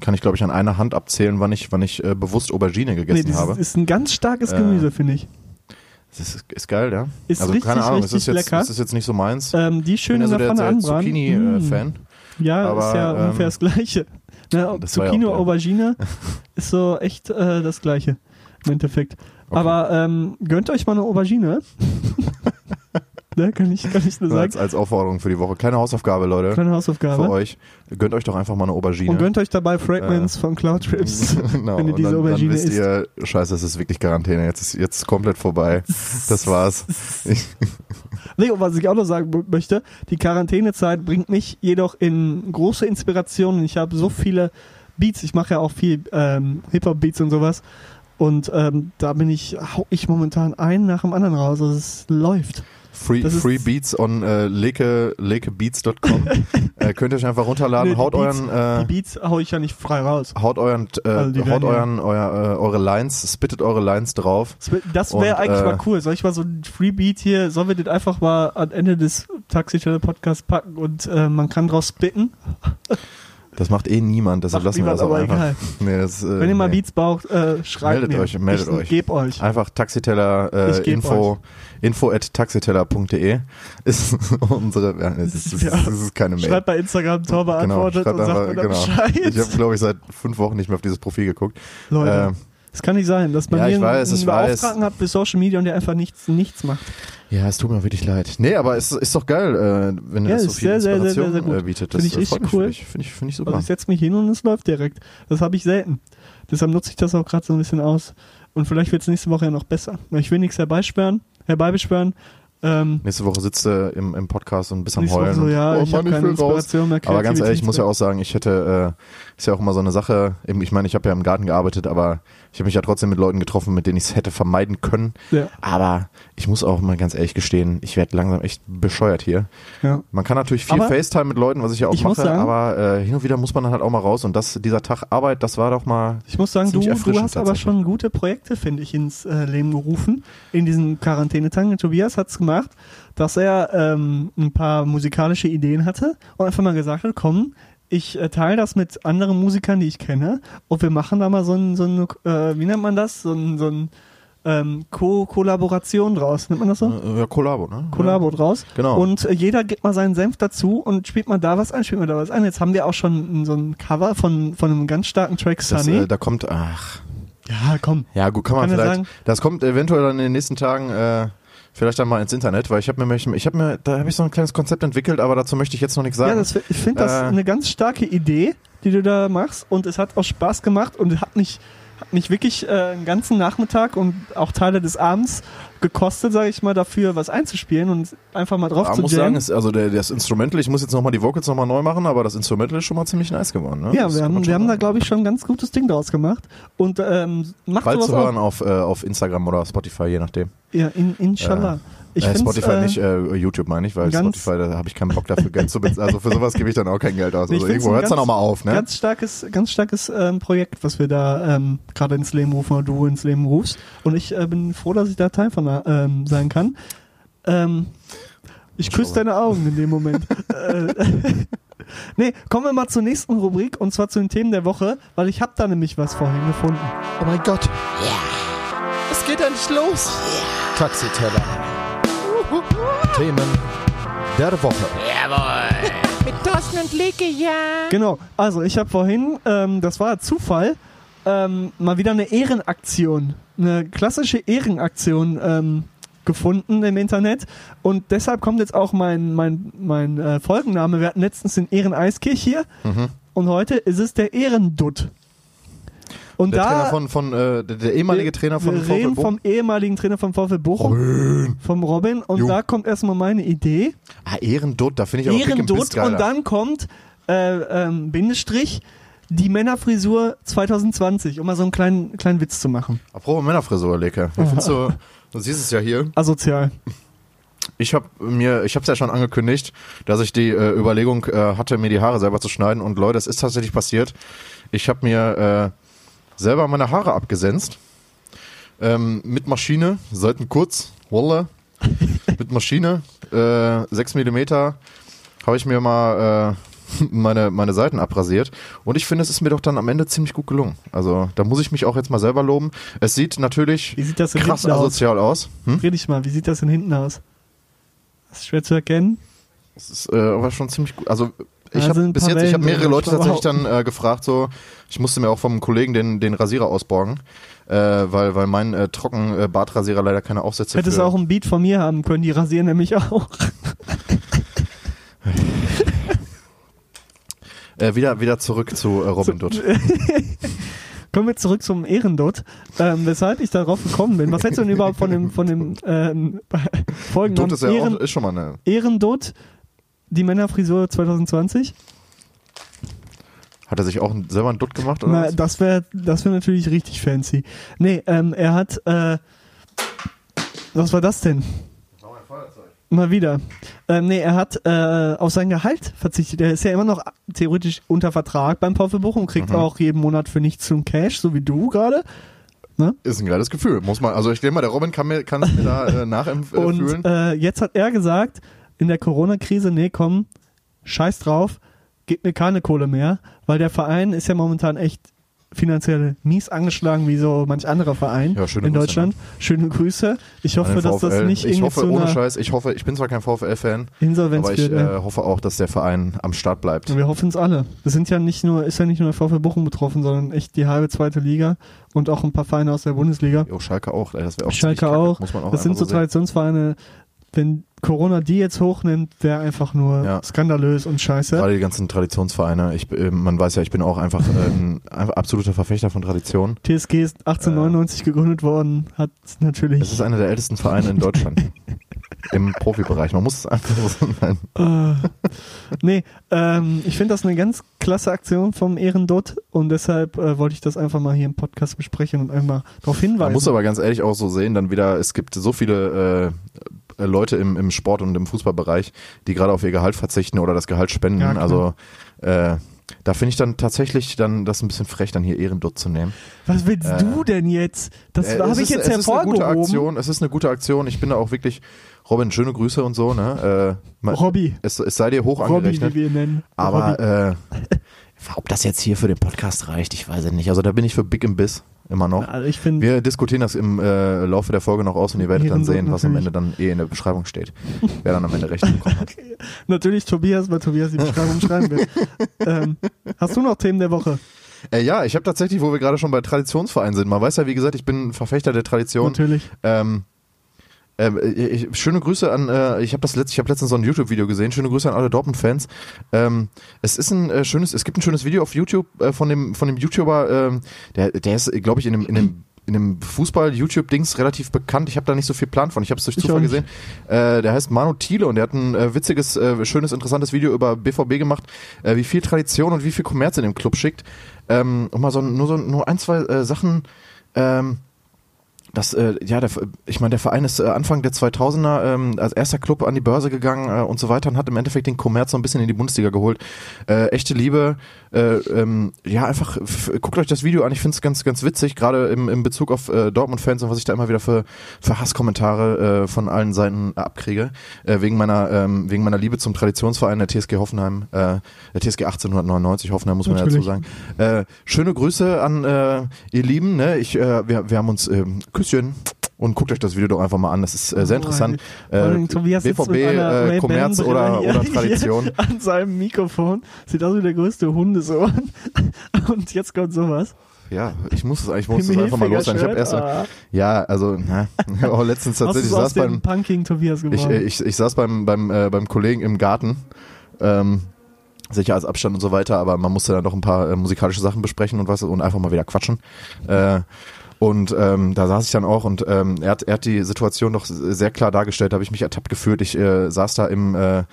kann ich, glaube ich, an einer Hand abzählen, wann ich, wann ich äh, bewusst Aubergine gegessen das habe. ist, ist ein ganz starkes Äh, Gemüse, finde ich. Das ist, ist geil, ja. Ist also richtig, keine Ahnung, es richtig ist jetzt, lecker. es ist jetzt nicht so meins. Ähm, die ich schön bin ja der der, anbraten. Mm. Zucchini-Fan. Ja, Aber, ist ja ähm, ungefähr das Gleiche. Das ja Zucchini, der- Aubergine *laughs* ist so echt äh, das Gleiche im Endeffekt. Okay. Aber ähm, gönnt euch mal eine Aubergine. Ne, kann ich, kann ich nur als, sagen. als Aufforderung für die Woche. Kleine Hausaufgabe, Leute. Kleine für Hausaufgabe. euch. Gönnt euch doch einfach mal eine Aubergine. Und gönnt euch dabei Fragments von Cloud Trips. *laughs* genau. wenn ihr diese dann, Aubergine dann wisst isst. ihr, scheiße, es ist wirklich Quarantäne. Jetzt ist jetzt komplett vorbei. Das war's. *laughs* Nee, und was ich auch noch sagen möchte, die Quarantänezeit bringt mich jedoch in große Inspirationen. Ich habe so viele Beats, ich mache ja auch viel ähm, Hip-Hop-Beats und sowas. Und ähm, da bin ich, hau ich momentan einen nach dem anderen raus. Also es läuft. Free, free Beats on äh, leke, lekebeats.com. *laughs* äh, könnt ihr euch einfach runterladen. Nee, die haut Beats- euren, Die äh, Beats hau ich ja nicht frei raus. haut euren, äh, Also die haut werden ja- euren, euer, äh, eure Lines, spittet eure Lines drauf. Das wär- Das wäre eigentlich äh, mal cool. Soll ich mal so ein Freebeat hier, sollen wir den einfach mal am Ende des Taxi-Podcasts packen und äh, man kann draus spitten? *laughs* Das macht eh niemand, deshalb Macht lassen wir das auch aber einfach. egal. *laughs* Nee, das, äh, Wenn ihr mal nee. Beats braucht, äh, schreibt Meldet mir. euch, meldet ich euch. geb euch. Einfach Taxiteller äh, info, info at taxiteller.de *laughs* ist unsere, ja, das, ist, das, *laughs* Ja. ist, das ist keine Mail. Schreibt bei Instagram Tor beantwortet schreibt und sagt einfach- mir dann genau. Bescheid. Ich habe, glaube ich, seit fünf Wochen nicht mehr auf dieses Profil geguckt. Leute, Äh, das kann nicht sein, dass man ja, mir ich weiß, einen. Beauftragten hat für Social Media und der einfach nichts, nichts macht. ja, es tut mir wirklich leid. Nee, aber es ist doch geil, äh, wenn Ja, das so viel sehr, sehr, sehr, Inspiration sehr, sehr gut. äh, bietet. Das Finde ich richtig cool. Finde ich, finde ich super. Also ich setze mich hin und es läuft direkt. Das habe ich selten. Deshalb nutze ich das auch gerade so ein bisschen aus. Und vielleicht wird es nächste Woche ja noch besser. Ich will nichts herbeisperren, herbeibeschwören, Ähm, Nächste Woche sitzt du im, im Podcast und bist am Heulen. so, ja, und, ich hab Mann, keine will raus. Inspiration mehr, Aber ganz ehrlich, ich muss ja auch sagen, ich hätte, äh, ist ja auch immer so eine Sache, eben, ich meine, ich habe ja im Garten gearbeitet, aber ich habe mich ja trotzdem mit Leuten getroffen, mit denen ich es hätte vermeiden können. Ja. Aber ich muss auch mal ganz ehrlich gestehen, ich werde langsam echt bescheuert hier. ja. Man kann natürlich viel Aber FaceTime mit Leuten, was ich ja auch ich mache, sagen- aber äh, hin und wieder muss man dann halt auch mal raus und das, dieser Tag Arbeit, das war doch mal Ich muss sagen, du, du hast aber schon gute Projekte, finde ich, ins äh, Leben gerufen in diesen Quarantänetagen. Tobias hat's gemacht, dass er ähm, ein paar musikalische Ideen hatte und einfach mal gesagt hat, komm, ich äh, teile das mit anderen Musikern, die ich kenne und wir machen da mal so ein, so ein äh, wie nennt man das, so ein, so ein ähm, Ko Kollaboration draus, nennt man das so? äh, ja, Kollabo, ne? Kollabo draus. Genau. Und äh, jeder gibt mal seinen Senf dazu und spielt mal da was ein, spielt mal da was ein. Jetzt haben wir auch schon so ein Cover von, von einem ganz starken Track Das, Sunny. äh, da kommt, ach, ja, komm. ja gut, kann man Kann vielleicht, sagen? das kommt eventuell dann in den nächsten Tagen äh, vielleicht dann mal ins Internet, weil ich habe mir, ich habe mir, da habe ich so ein kleines Konzept entwickelt, aber dazu möchte ich jetzt noch nichts sagen. Ja, das, ich finde das Äh, eine ganz starke Idee, die du da machst und es hat auch Spaß gemacht und hat mich, hat mich wirklich äh, einen ganzen Nachmittag und auch Teile des Abends gekostet, sage ich mal, dafür was einzuspielen und einfach mal drauf Aber zu muss sagen, jammen. ist, also der, das Instrumental, ich muss jetzt nochmal die Vocals nochmal neu machen, aber das Instrumental ist schon mal ziemlich nice geworden. Ne? Ja, Das wir haben, wir haben da, sagen. glaube ich, schon ein ganz gutes Ding draus gemacht. Und ähm, macht Bald sowas zu hören auf, äh, auf Instagram oder Spotify, je nachdem. Ja, in, inshallah. Ich äh, Spotify äh, nicht, äh, YouTube meine ich, weil ganz- Spotify, da habe ich keinen Bock dafür Geld zu bezahlen. Also für sowas gebe ich dann auch kein Geld aus. Also irgendwo hört es dann auch mal auf, ne? Ganz starkes, ganz starkes ähm, Projekt, was wir da ähm, gerade ins Leben rufen oder du ins Leben rufst. Und ich äh, bin froh, dass ich da Teil von ähm, sein kann. Ähm, ich küsse deine Augen in dem Moment. *laughs* äh, *laughs* nee, kommen wir mal zur nächsten Rubrik und zwar zu den Themen der Woche, weil ich habe da nämlich was vorhin gefunden. Oh mein Gott. Es geht endlich los. Taxiteller. Themen der Woche. Jawohl. Mit Thorsten und Leke, ja. Genau, also ich habe vorhin, ähm, das war Zufall, ähm, mal wieder eine Ehrenaktion, eine klassische Ehrenaktion ähm, gefunden im Internet und deshalb kommt jetzt auch mein, mein, mein äh, Folgenname. Wir hatten letztens den Ehreneiskirch hier Mhm. und heute ist es der Ehrendutt. Und Der da Trainer von, von äh, der, ehemalige wir- Trainer von wir VfL reden vom ehemaligen Trainer vom VfL Bochum, Robin. vom Robin und Jo. da kommt erstmal meine Idee. Ah, Ehrendutt, da finde ich Biss geiler. und dann kommt äh, ähm, Bindestrich die Männerfrisur 2020, um mal so einen kleinen, kleinen Witz zu machen. Apropos Männerfrisur, Leke. Wie findest du, du siehst es ja hier. Asozial. Ich habe mir, ich habe es ja schon angekündigt, dass ich die äh, Überlegung äh, hatte, mir die Haare selber zu schneiden. Und Leute, es ist tatsächlich passiert. Ich habe mir äh, selber meine Haare abgesenzt. Ähm, mit Maschine, Seiten kurz, Wolle. *laughs* mit Maschine, äh, 6 Millimeter, habe ich mir mal äh, *laughs* meine, meine Seiten abrasiert. Und ich finde, es ist mir doch dann am Ende ziemlich gut gelungen. Also da muss ich mich auch jetzt mal selber loben. Es sieht natürlich Wie sieht das denn krass hinten aus? asozial aus. Hm? Dreh dich mal, wie sieht das denn hinten aus? Das ist schwer zu erkennen. Das ist äh, aber schon ziemlich gut. Also ich habe bis jetzt, ich habe mehrere Leute tatsächlich dann äh, gefragt, so, ich musste mir auch vom Kollegen den, den Rasierer ausborgen, äh, weil, weil mein äh, trocken äh, Bartrasierer leider keine Aufsätze Hättest für, auch ein Beat von mir haben können, die rasieren nämlich auch. *laughs* äh, wieder, wieder zurück zu äh, Robin Dutt. *laughs* Kommen wir zurück zum Ehrendutt. Ähm, weshalb ich darauf gekommen bin. Was hältst du denn überhaupt von dem, von dem ähm, *laughs* folgenden ist ja Ehren, auch, ist schon mal eine. Ehrendutt, die Männerfrisur 2020? Hat er sich auch ein- selber einen Dutt gemacht oder Na, was? das wäre das wär natürlich richtig fancy. Nee, ähm, er hat, äh, was war das denn? Mal wieder. Ähm, nee, er hat äh, auf sein Gehalt verzichtet. Er ist ja immer noch theoretisch unter Vertrag beim VfB Bochum, kriegt Mhm. auch jeden Monat für nichts zum Cash, so wie du gerade. Ist ein geiles Gefühl, muss man. Also ich denke mal, der Robin kann mir, kann es mir da äh, *laughs* nachempfühlen. Und äh, jetzt hat er gesagt, in der Corona-Krise, nee, komm, scheiß drauf, gib mir keine Kohle mehr, weil der Verein ist ja momentan echt finanziell mies angeschlagen, wie so manch anderer Verein Ja, in Grüße, Deutschland. Schöne Grüße. Ich hoffe, dass das VfL. nicht ich irgendwie hoffe, ohne Scheiß, ich hoffe, ich bin zwar kein VfL-Fan, aber ich ja. äh, hoffe auch, dass der Verein am Start bleibt. Und wir hoffen es alle. Das sind ja nicht nur, ist ja nicht nur der VfB Bochum betroffen, sondern echt die halbe zweite Liga und auch ein paar Vereine aus der Bundesliga. Jo, Schalke auch, das wäre auch Schalke ziemlich kacke, auch. Auch Das sind so sehen. Traditionsvereine. Wenn Corona die jetzt hochnimmt, wäre einfach nur Ja. skandalös und scheiße. Gerade die ganzen Traditionsvereine. Ich, äh, man weiß ja, ich bin auch einfach äh, ein absoluter Verfechter von Tradition. TSG ist 1899 gegründet worden, hat natürlich. Es ist einer der ältesten Vereine in Deutschland. *laughs* im Profibereich. Man muss es einfach so nein. Äh, nee, ähm, ich finde das eine ganz klasse Aktion vom Ehrendot und deshalb äh, wollte ich das einfach mal hier im Podcast besprechen und einmal darauf hinweisen. Man muss aber ganz ehrlich auch so sehen, dann wieder, es gibt so viele äh, Leute im, im Sport und im Fußballbereich, die gerade auf ihr Gehalt verzichten oder das Gehalt spenden. Ja, also äh, da finde ich dann tatsächlich dann das ein bisschen frech, dann hier Ehrendot zu nehmen. Was willst Äh, du denn jetzt? Das Äh, habe ich jetzt es ist eine gute hervorgehoben. Aktion. Es ist eine gute Aktion. Ich bin da auch wirklich, Robin, schöne Grüße und so. Ne? Äh, Robby. Es, es sei dir hoch Robby, angerechnet. wie wir ihn nennen. Aber Robby. äh, *laughs* ob das jetzt hier für den Podcast reicht, ich weiß es nicht. Also da bin ich für Big im Biss immer noch. also ich finde, Wir diskutieren das im äh, Laufe der Folge noch aus und ihr werdet dann sehen, was am. Ende dann eh in der Beschreibung steht. Wer dann am Ende recht bekommen hat. *laughs* natürlich Tobias, weil Tobias die Beschreibung schreiben will. Ähm, hast du noch Themen der Woche? Äh, ja, ich habe tatsächlich, wo wir gerade schon bei Traditionsvereinen sind, man weiß ja, wie gesagt, ich bin Verfechter der Tradition. Natürlich. Ähm, ähm, ich, schöne Grüße an, äh, ich habe das letzt, ich habe letztens so ein YouTube-Video gesehen. Schöne Grüße an alle Dortmund-Fans. Ähm, es ist ein äh, schönes, es gibt ein schönes Video auf YouTube äh, von dem von dem YouTuber, ähm, der der ist, glaube ich, in dem in dem in dem Fußball-YouTube-Dings relativ bekannt. Ich habe da nicht so viel Plan von. Ich habe es durch Zufall gesehen. Äh, der heißt Manu Thiele und der hat ein äh, witziges, äh, schönes, interessantes Video über BVB gemacht, äh, wie viel Tradition und wie viel Kommerz in dem Club schickt. Ähm, und mal so nur so nur ein zwei äh, Sachen. Ähm, das, äh, ja, der, ich meine, der Verein ist äh, Anfang der 2000er ähm, als erster Club an die Börse gegangen äh, und so weiter und hat im Endeffekt den Kommerz so ein bisschen in die Bundesliga geholt. Äh, echte Liebe, äh, ähm, ja, einfach, guckt euch das Video an, ich finde es ganz, ganz witzig, gerade im, im Bezug auf äh, Dortmund-Fans und was ich da immer wieder für, für Hasskommentare äh, von allen Seiten abkriege, äh, wegen meiner, ähm, wegen meiner Liebe zum Traditionsverein der TSG Hoffenheim, äh, der TSG 1899 Hoffenheim, muss man ja dazu Natürlich. sagen. Äh, schöne Grüße an äh, ihr Lieben, ne? Ich, äh, wir, wir haben uns ähm, Küsschen und guckt euch das Video doch einfach mal an. Das ist äh, sehr interessant. Äh, Tobias BVB, äh, Kommerz oder, oder *laughs* Tradition. An seinem Mikrofon. Sieht aus wie der größte Hundesohn. *laughs* Und jetzt kommt sowas. Ja, ich muss es eigentlich, muss es einfach mal los sein. Ich habe erst, Ah, ja, also, *laughs* na, ich hab auch letztens tatsächlich aus saß beim, Punking Tobias ich, geworden? äh, ich, ich saß beim, beim, äh, beim Kollegen im Garten, ähm, Sicherheitsabstand und so weiter, aber man musste dann noch ein paar äh, musikalische Sachen besprechen und was und einfach mal wieder quatschen. Äh, und ähm, da saß ich dann auch und ähm, er, hat, er hat die Situation doch sehr klar dargestellt, da habe ich mich ertappt gefühlt. Ich äh, saß da im, äh,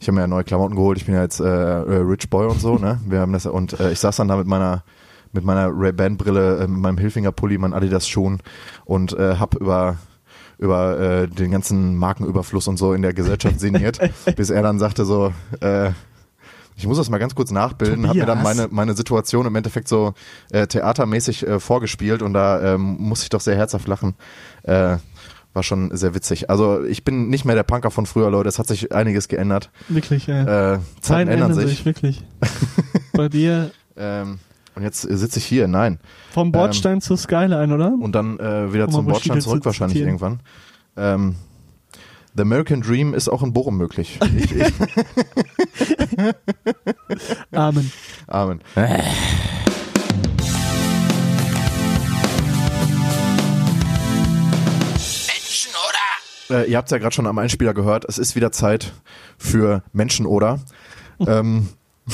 ich habe mir ja neue Klamotten geholt, ich bin ja jetzt äh, äh, Rich Boy und so, ne? Wir haben das und äh, ich saß dann da mit meiner mit meiner Ray-Ban Brille, äh, mit meinem Hilfinger Pulli, meinen Adidas Schuhen und äh, hab über über äh, den ganzen Markenüberfluss und so in der Gesellschaft sinniert, *laughs* bis er dann sagte so, äh, ich muss das mal ganz kurz nachbilden, hab mir dann meine, meine Situation im Endeffekt so äh, theatermäßig äh, vorgespielt und da ähm, musste ich doch sehr herzhaft lachen. Äh, war schon sehr witzig. Also ich bin nicht mehr der Punker von früher, Leute. Es hat sich einiges geändert. wirklich, äh, Äh, Zeiten Zeiten ändern sich. wirklich. *laughs* Bei dir Ähm, und jetzt sitze ich hier, nein. vom Bordstein zur Skyline, oder? Und dann äh, wieder Um zum Bordstein zurück zu wahrscheinlich irgendwann. Ähm, The American Dream ist auch in Bochum möglich. Ich, ich, *laughs* Amen. Amen. Menschen, oder? Äh, ihr habt ja gerade schon am Einspieler gehört, es ist wieder Zeit für Menschen oder. *laughs* ähm, *laughs*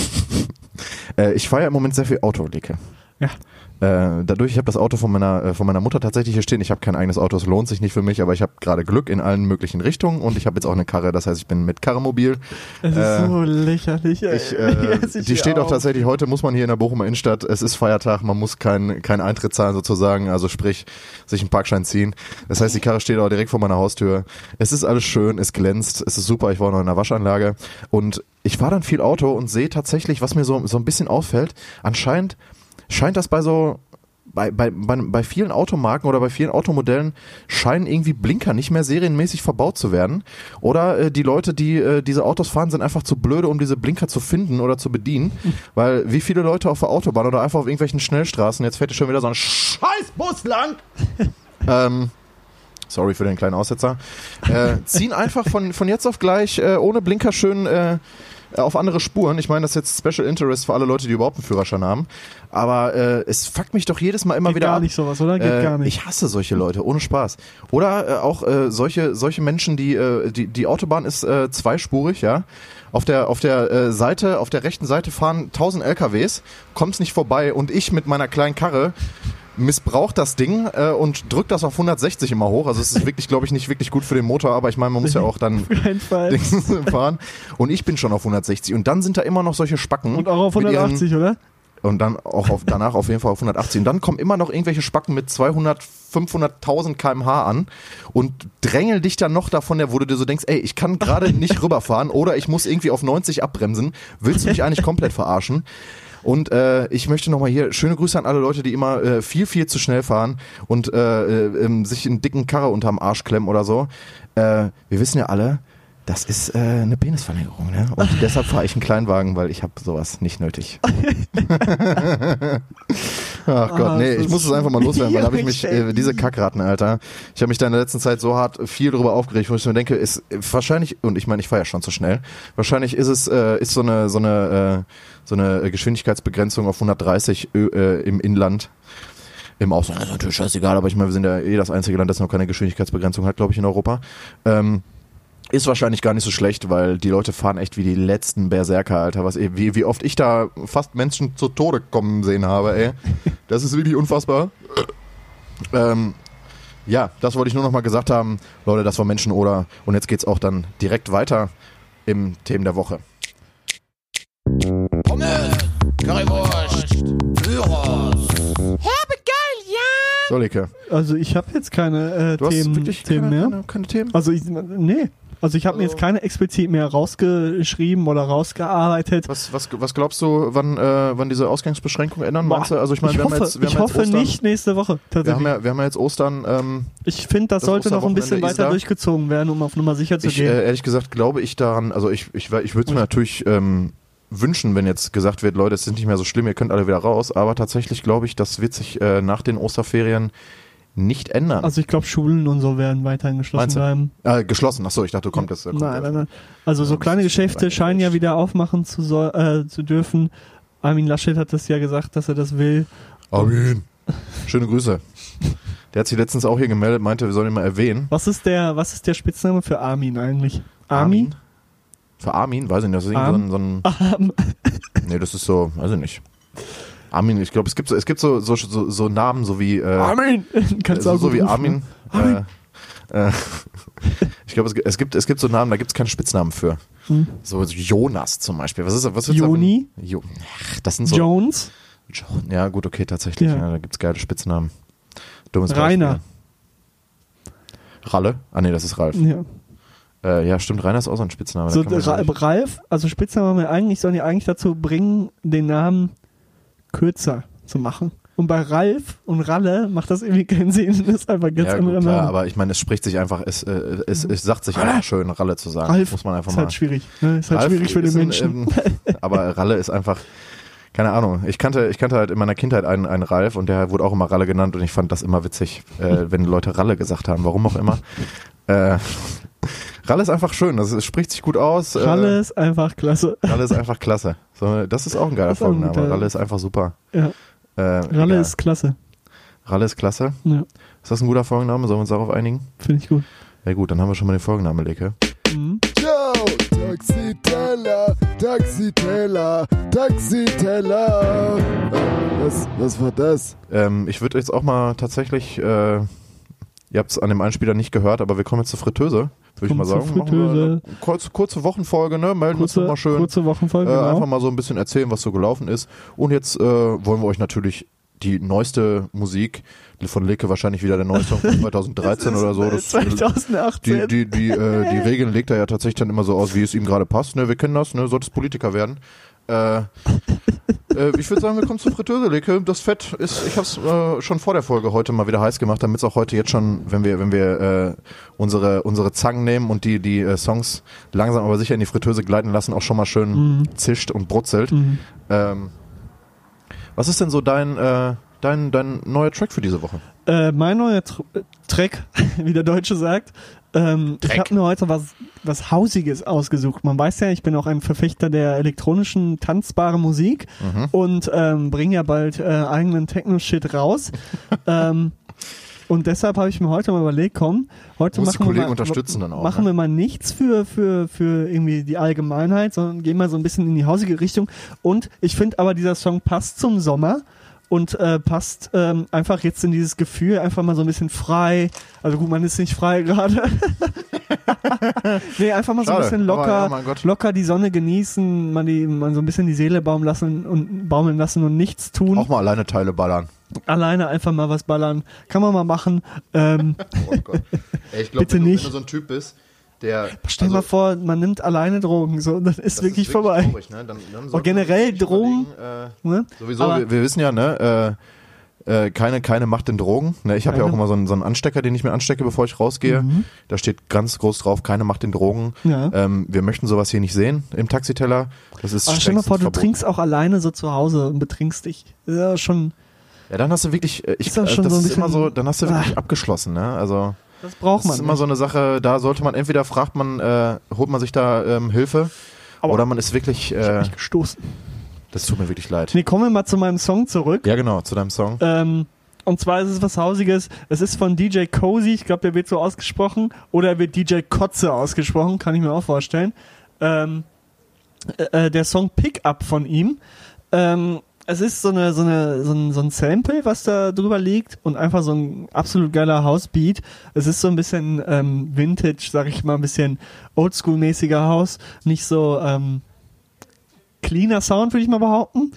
äh, ich fahre ja im Moment sehr viel Auto, Leke. Ja. Äh, dadurch, ich habe das Auto von meiner, äh, von meiner Mutter tatsächlich hier stehen. Ich habe kein eigenes Auto, es lohnt sich nicht für mich, aber ich habe gerade Glück in allen möglichen Richtungen und ich habe jetzt auch eine Karre, das heißt, ich bin mit Karre mobil. Es ist Äh, so lächerlich. ey. Ich, äh, *laughs* ich die steht auch auf. tatsächlich heute, muss man hier in der Bochumer Innenstadt, es ist Feiertag, man muss keinen keinen Eintritt zahlen sozusagen, also sprich, sich einen Parkschein ziehen. Das heißt, die Karre steht auch direkt vor meiner Haustür. Es ist alles schön, es glänzt, es ist super, ich war noch in der Waschanlage und ich fahre dann viel Auto und sehe tatsächlich, was mir so, so ein bisschen auffällt, anscheinend scheint das bei so bei, bei, bei, bei vielen Automarken oder bei vielen Automodellen scheinen irgendwie Blinker nicht mehr serienmäßig verbaut zu werden. Oder äh, die Leute, die äh, diese Autos fahren, sind einfach zu blöde, um diese Blinker zu finden oder zu bedienen. *laughs* Weil wie viele Leute auf der Autobahn oder einfach auf irgendwelchen Schnellstraßen, jetzt fährt schon wieder so ein scheiß Bus lang. *laughs* ähm, sorry für den kleinen Aussetzer. Äh, ziehen einfach von, von jetzt auf gleich äh, ohne Blinker schön äh, auf andere Spuren. Ich meine, das ist jetzt Special Interest für alle Leute, die überhaupt einen Führerschein haben. Aber äh, es fuckt mich doch jedes Mal immer Geht wieder gar ab. nicht sowas, oder? Geht Äh, gar nicht. Ich hasse solche Leute, ohne Spaß. Oder äh, auch äh, solche, solche Menschen, die, äh, die, die Autobahn ist äh, zweispurig, ja. auf der, auf der äh, Seite, auf der rechten Seite fahren 1000 LKWs, kommt's nicht vorbei und ich mit meiner kleinen Karre missbraucht das Ding äh, und drückt das auf 160 immer hoch. Also es ist wirklich, glaube ich, nicht wirklich gut für den Motor, aber ich meine, man muss ja auch dann *laughs* *laughs* fahren. Und ich bin schon auf 160 und dann sind da immer noch solche Spacken. Und auch auf mit ihren- 180, oder? und dann auch auf, danach auf jeden Fall auf 180. Und dann kommen immer noch irgendwelche Spacken mit 200, 500.000 kmh an und drängel dich dann noch davon, der, wo du dir so denkst, ey, ich kann gerade *laughs* nicht rüberfahren oder ich muss irgendwie auf 90 abbremsen. Willst du mich eigentlich komplett verarschen? Und äh, ich möchte nochmal hier schöne Grüße an alle Leute, die immer äh, viel, viel zu schnell fahren und äh, äh, ähm, sich einen dicken Karre unterm Arsch klemmen oder so. Äh, wir wissen ja alle, das ist äh, eine Penisverlängerung, ne? Und *laughs* deshalb fahre ich einen Kleinwagen, weil ich habe sowas nicht nötig. *laughs* *laughs* Ach Gott, Ah, nee, ich muss es einfach mal loswerden, weil da habe ich mich, äh, diese Kackratten, Alter. Ich habe mich da in der letzten Zeit so hart viel drüber aufgeregt, wo ich mir denke, ist wahrscheinlich, und ich meine, ich fahre ja schon zu schnell, wahrscheinlich ist es, äh, ist so eine, so eine, äh, so eine Geschwindigkeitsbegrenzung auf 130 Ö- äh, im Inland. Im Ausland ist natürlich scheißegal, aber ich meine, wir sind ja eh das einzige Land, das noch keine Geschwindigkeitsbegrenzung hat, glaube ich, in Europa. Ähm, ist wahrscheinlich gar nicht so schlecht, weil die Leute fahren echt wie die letzten Berserker, Alter. Was, eh- wie, wie oft ich da fast Menschen zu Tode kommen sehen habe, ey. *laughs* Das ist wirklich unfassbar. Ähm, ja, das wollte ich nur noch mal gesagt haben. Leute, das war Menschen oder. Und jetzt geht's auch dann direkt weiter im Themen der Woche. Pommes, Currywurst, Gyros. So, Leke. Also ich habe jetzt keine äh, Du hast Themen, wirklich Themen keine, mehr. keine, keine Themen? Also ich, nee. Also ich habe mir jetzt keine explizit mehr rausgeschrieben oder rausgearbeitet. Was, was, was glaubst du, wann, äh, wann diese Ausgangsbeschränkungen ändern? Du? Also ich meine, ich wir haben hoffe, jetzt, wir ich haben jetzt hoffe Ostern, nicht nächste Woche Wir tatsächlich. haben, ja, wir haben ja jetzt Ostern. Ähm, ich finde, das, das sollte noch ein bisschen Osterwochenende ist weiter da. durchgezogen werden, um auf Nummer sicher zu ich, gehen. äh, ehrlich gesagt glaube ich daran, also ich, ich, ich würde es mir natürlich ähm, wünschen, wenn jetzt gesagt wird, Leute, es ist nicht mehr so schlimm, ihr könnt alle wieder raus, aber tatsächlich glaube ich, das wird sich äh, nach den Osterferien nicht ändern. also ich glaube, Schulen und so werden weiterhin geschlossen Meinst du? bleiben. äh, geschlossen, achso, ich dachte, du kommt jetzt. Kommt Nein, nein, nein. Also so kleine Geschäfte scheinen ja wieder aufmachen zu, soll, äh, zu dürfen. Armin Laschet hat das ja gesagt, dass er das will. Armin. Schöne Grüße. Der hat sich letztens auch hier gemeldet, meinte, wir sollen ihn mal erwähnen. Was ist der, was ist der Spitzname für Armin eigentlich? Armin? Für Armin, weiß ich nicht, das ist irgendwie so ein, so ein. Nee, das ist so, weiß ich nicht. Armin, ich glaube, es gibt so, es gibt so, so, so, so Namen, so wie äh, Armin! *laughs* Kannst du so, auch so wie rufen, Armin. Armin. Äh, äh, *laughs* ich glaube, es, gibt- es gibt es gibt so Namen, da gibt es keine Spitznamen für. Hm. So Jonas zum Beispiel. Was ist was ist Joni? Jo, ach, das sind so. Jones? Jo- ja, gut, okay, tatsächlich. Ja. Ja. da gibt es geile Spitznamen. Dummes Rainer. Beispiel. Ralle? Ah nee, das ist Ralf. Ja. Äh, ja, stimmt, Rainer ist auch so ein Spitzname. So, Ra Ralf, also Spitznamen haben wir eigentlich, sollen ja eigentlich dazu bringen, den Namen kürzer zu machen. Und bei Ralf und Ralle macht das irgendwie keinen Sinn. Das ist einfach ein ganz ja, anderer gut, Name. aber ich meine, es spricht sich einfach, es, äh, es, es sagt sich einfach schön, Ralle zu sagen. Ralf Muss man einfach ist mal. halt schwierig. Ne? Ist halt Ralf schwierig für den ist ein, Menschen. ähm, aber Ralle ist einfach, keine Ahnung. Ich kannte, ich kannte halt in meiner Kindheit einen, einen Ralf und der wurde auch immer Ralle genannt und ich fand das immer witzig, äh, wenn Leute Ralle gesagt haben, warum auch immer. Äh, Ralle ist einfach schön, das, es spricht sich gut aus. äh, Ralle ist einfach klasse. Ralle ist einfach klasse. So, das ist auch ein geiler Folgenname. guter- Ralle ist einfach super. Ja. Äh, Ralle egal. ist klasse. Ralle ist klasse. Ja, Ist das ein guter Folgenname? Sollen wir uns darauf einigen? finde ich gut. Ja gut, dann haben wir schon mal den Folgenname, Leke. Mhm. Yo, Taxiteller, Taxiteller, Taxiteller. Äh, Was, was war das? Ähm, ich würde jetzt auch mal tatsächlich, äh, ihr habt es an dem Einspieler nicht gehört, aber wir kommen jetzt zur Fritteuse, würde ich mal sagen. Fritteuse. kurze, kurze Wochenfolge, ne? Melden uns Kurze, nochmal schön. kurze Wochenfolge, äh, genau. Einfach mal so ein bisschen erzählen, was so gelaufen ist. Und jetzt äh, wollen wir euch natürlich die neueste Musik von Leke, wahrscheinlich wieder der neue Song von *laughs* 2013 oder so. Das, 2018. die, die, die, äh, die *laughs* Regeln legt er ja tatsächlich dann immer so aus, wie es ihm gerade passt. Ne? Wir kennen das, ne? solltest Politiker werden. Äh, äh, ich würde sagen, wir kommen zur Fritteuse, Leke. Das Fett ist, ich habe es äh, schon vor der Folge heute mal wieder heiß gemacht, damit es auch heute jetzt schon, wenn wir, wenn wir äh, unsere, unsere Zangen nehmen und die, die äh, Songs langsam aber sicher in die Fritteuse gleiten lassen, auch schon mal schön zischt und brutzelt. Mhm. Ähm, was ist denn so dein, äh, dein, dein neuer Track für diese Woche? Äh, mein neuer Tr Track, *laughs* wie der Deutsche sagt. Ähm, ich habe mir heute was, was Hausiges ausgesucht. Man weiß ja, ich bin auch ein Verfechter der elektronischen, tanzbaren Musik und ähm, bringe ja bald äh, eigenen Techno-Shit raus. *laughs* ähm, und deshalb habe ich mir heute mal überlegt, komm, heute machen wir, mal, unterstützen dann auch, machen ne? wir mal nichts für, für, für irgendwie die Allgemeinheit, sondern gehen mal so ein bisschen in die hausige Richtung. Und ich finde aber, dieser Song passt zum Sommer und äh, passt ähm, einfach jetzt in dieses Gefühl, einfach mal so ein bisschen frei. Also gut, man ist nicht frei *laughs* gerade. nee, einfach mal so ein Schade, bisschen locker, ja, locker die Sonne genießen, mal, die, mal so ein bisschen die Seele baumeln lassen und baumeln lassen und nichts tun. Auch mal alleine Teile ballern. Alleine einfach mal was ballern. Kann man mal machen. Ähm, Oh Gott. Ey, ich glaube, *laughs* Bitte wenn, wenn du so ein Typ bist, der. stell mal vor, man nimmt alleine Drogen, so, dann ist das wirklich vorbei. traurig, ne? dann, dann sollte generell Drogen. Äh, Ne? Sowieso, wir, wir wissen ja, ne, äh, äh, keine, keine Macht in Drogen. Ne, ich habe ja auch immer so einen, so einen Anstecker, den ich mir anstecke, bevor ich rausgehe. Da steht ganz groß drauf, keine Macht in Drogen. Mhm. Ja. Ähm, wir möchten sowas hier nicht sehen im Taxiteller. Das ist Aber stell mal vor, du verboten. trinkst auch alleine so zu Hause und betrinkst dich. Ist ja schon, Ja, dann hast du wirklich, äh, ich, Ist das schon das so ein ist immer bisschen- so, dann hast du wirklich Ah. abgeschlossen, ne? Also das braucht das man. ist immer so eine Sache, da sollte man entweder fragt man, äh, holt man sich da ähm, Hilfe Aber- oder man ist wirklich, Ich hab äh, mich gestoßen. das tut mir wirklich leid. Nee, kommen wir mal zu meinem Song zurück. Ja, genau, zu deinem Song. Ähm, und zwar ist es was Hausiges. Es ist von DJ Cozy. Ich glaube, der wird so ausgesprochen. Oder er wird DJ Kotze ausgesprochen. Kann ich mir auch vorstellen. Ähm, äh, äh, der Song Pickup von ihm. Ähm, es ist so, eine, so, eine, so, ein, so ein Sample, was da drüber liegt. Und einfach so ein absolut geiler House-Beat. Es ist so ein bisschen ähm, Vintage, sag ich mal. Ein bisschen Oldschool-mäßiger House. Nicht so ähm, cleaner Sound, würde ich mal behaupten.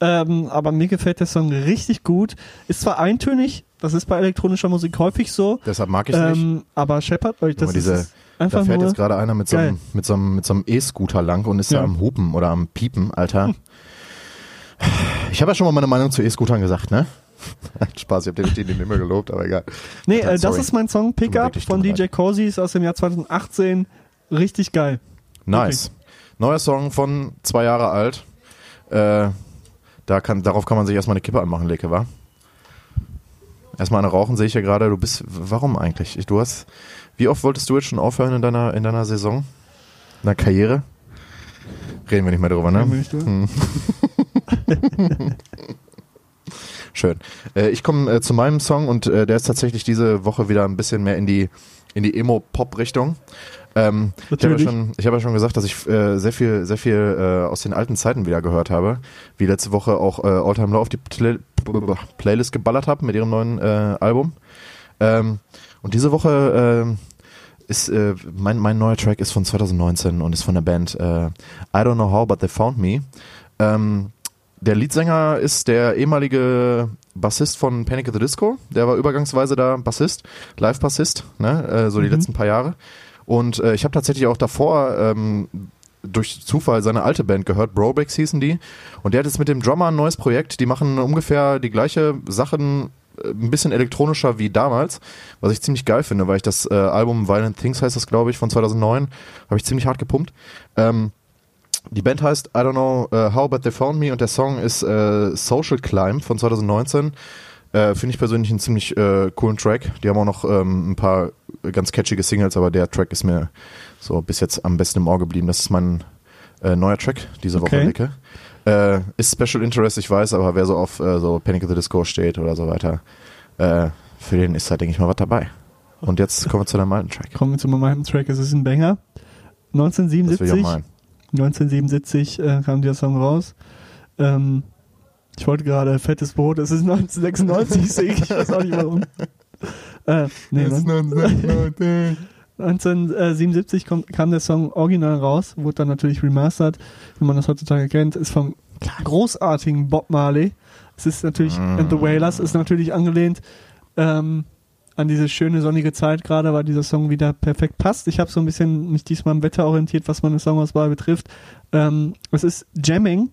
Ähm, aber mir gefällt der Song richtig gut. Ist zwar eintönig, das ist bei elektronischer Musik häufig so, Deshalb mag ich es nicht. ähm, aber scheppert euch, das diese- ist einfach Da fährt jetzt gerade einer mit so einem, mit so einem, mit so einem E-Scooter lang und ist Ja. da am Hupen oder am Piepen, Alter. *laughs* Ich habe ja schon mal meine Meinung zu E-Scootern gesagt, ne? *laughs* Spaß, ich habe den nicht immer gelobt, aber egal. Nee, äh, das ist mein Song Pickup von DJ Cozy, ist aus dem Jahr 2018. Richtig geil. Nice. Neuer Song von zwei Jahre alt. Äh, da kann, darauf kann man sich erstmal eine Kippe anmachen, Leke, wa? Erstmal eine rauchen, sehe ich ja gerade. Du bist, warum eigentlich? Ich- Du hast, wie oft wolltest du jetzt schon aufhören in deiner, in deiner Saison? In deiner Karriere? Reden wir nicht mehr drüber, ne? Hm. *laughs* Schön. Äh, ich komme äh, zu meinem Song und äh, der ist tatsächlich diese Woche wieder ein bisschen mehr in die, in die Emo-Pop-Richtung. Ähm, ich habe ja schon, ich habe ja schon gesagt, dass ich äh, sehr viel, sehr viel äh, aus den alten Zeiten wieder gehört habe. Wie letzte Woche auch äh, All Time Low auf die Play Playlist geballert habe mit ihrem neuen äh, Album. Ähm, und diese Woche äh, ist äh, mein, mein neuer Track ist von 2019 und ist von der Band äh, I Don't Know How But They Found Me. Ähm, der Leadsänger ist der ehemalige Bassist von Panic at the Disco. Der war übergangsweise da Bassist, Live-Bassist, ne? äh, so die letzten paar Jahre. Und äh, ich habe tatsächlich auch davor ähm, durch Zufall seine alte Band gehört, Brobex hießen die. Und der hat jetzt mit dem Drummer ein neues Projekt. Die machen ungefähr die gleiche Sachen, ein bisschen elektronischer wie damals, was ich ziemlich geil finde, weil ich das äh, Album Violent Things heißt das, glaube ich, von 2009, habe ich ziemlich hart gepumpt. Ähm, die Band heißt I Don't Know uh, How But They Found Me und der Song ist äh, Social Climb von 2019. Äh, Finde ich persönlich einen ziemlich äh, coolen Track. Die haben auch noch ähm, ein paar ganz catchige Singles, aber der Track ist mir so bis jetzt am besten im Ohr geblieben. Das ist mein äh, neuer Track diese Woche, Okay. Licke. Äh, ist Special Interest, ich weiß, aber wer so auf äh, so Panic at the Disco steht oder so weiter, äh, für den ist da, denke ich mal, was dabei. Und jetzt kommen wir zu deinem alten Track. Kommen wir zu meinem Track. Es ist ein Banger. Das will ich auch 1977, meinen. 1977 äh, kam der Song raus. Ähm, ich wollte gerade fettes Brot. Es ist 1996, sehe ich. Weiß auch nicht warum. Äh, nee, *laughs* 1977 kommt, kam der Song original raus, wurde dann natürlich remastered, wie man das heutzutage kennt, ist vom großartigen Bob Marley. Es ist natürlich, and The Wailers ist natürlich angelehnt ähm, an diese schöne sonnige Zeit gerade, weil dieser Song wieder perfekt passt. Ich habe so ein bisschen mich diesmal am Wetter orientiert, was meine Songauswahl betrifft. Ähm, es ist Jamming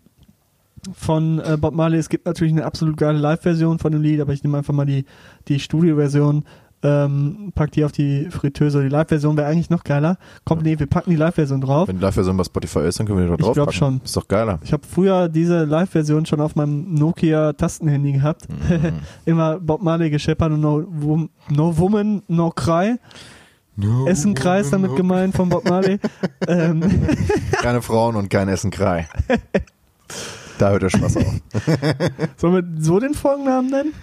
von äh, Bob Marley. Es gibt natürlich eine absolut geile Live-Version von dem Lied, aber ich nehme einfach mal die, die Studio-Version, ähm, pack die auf die Fritteuse. Die Live-Version wäre eigentlich noch geiler. Komm, nee, wir packen die Live-Version drauf. Wenn die Live-Version bei Spotify ist, dann können wir die Ich drauf glaub packen. schon. Ist doch geiler. Ich habe früher diese Live-Version schon auf meinem Nokia-Tastenhandy gehabt. Mhm. *laughs* Immer Bob Marley gescheppert und no, Wom- no Woman, no Cry. Essenkreis damit gemeint von Bob Marley. *laughs* ähm, Keine Frauen und kein Essen Krei. *laughs* Da hört der Spaß auf. sollen wir so den Folgennamen nennen?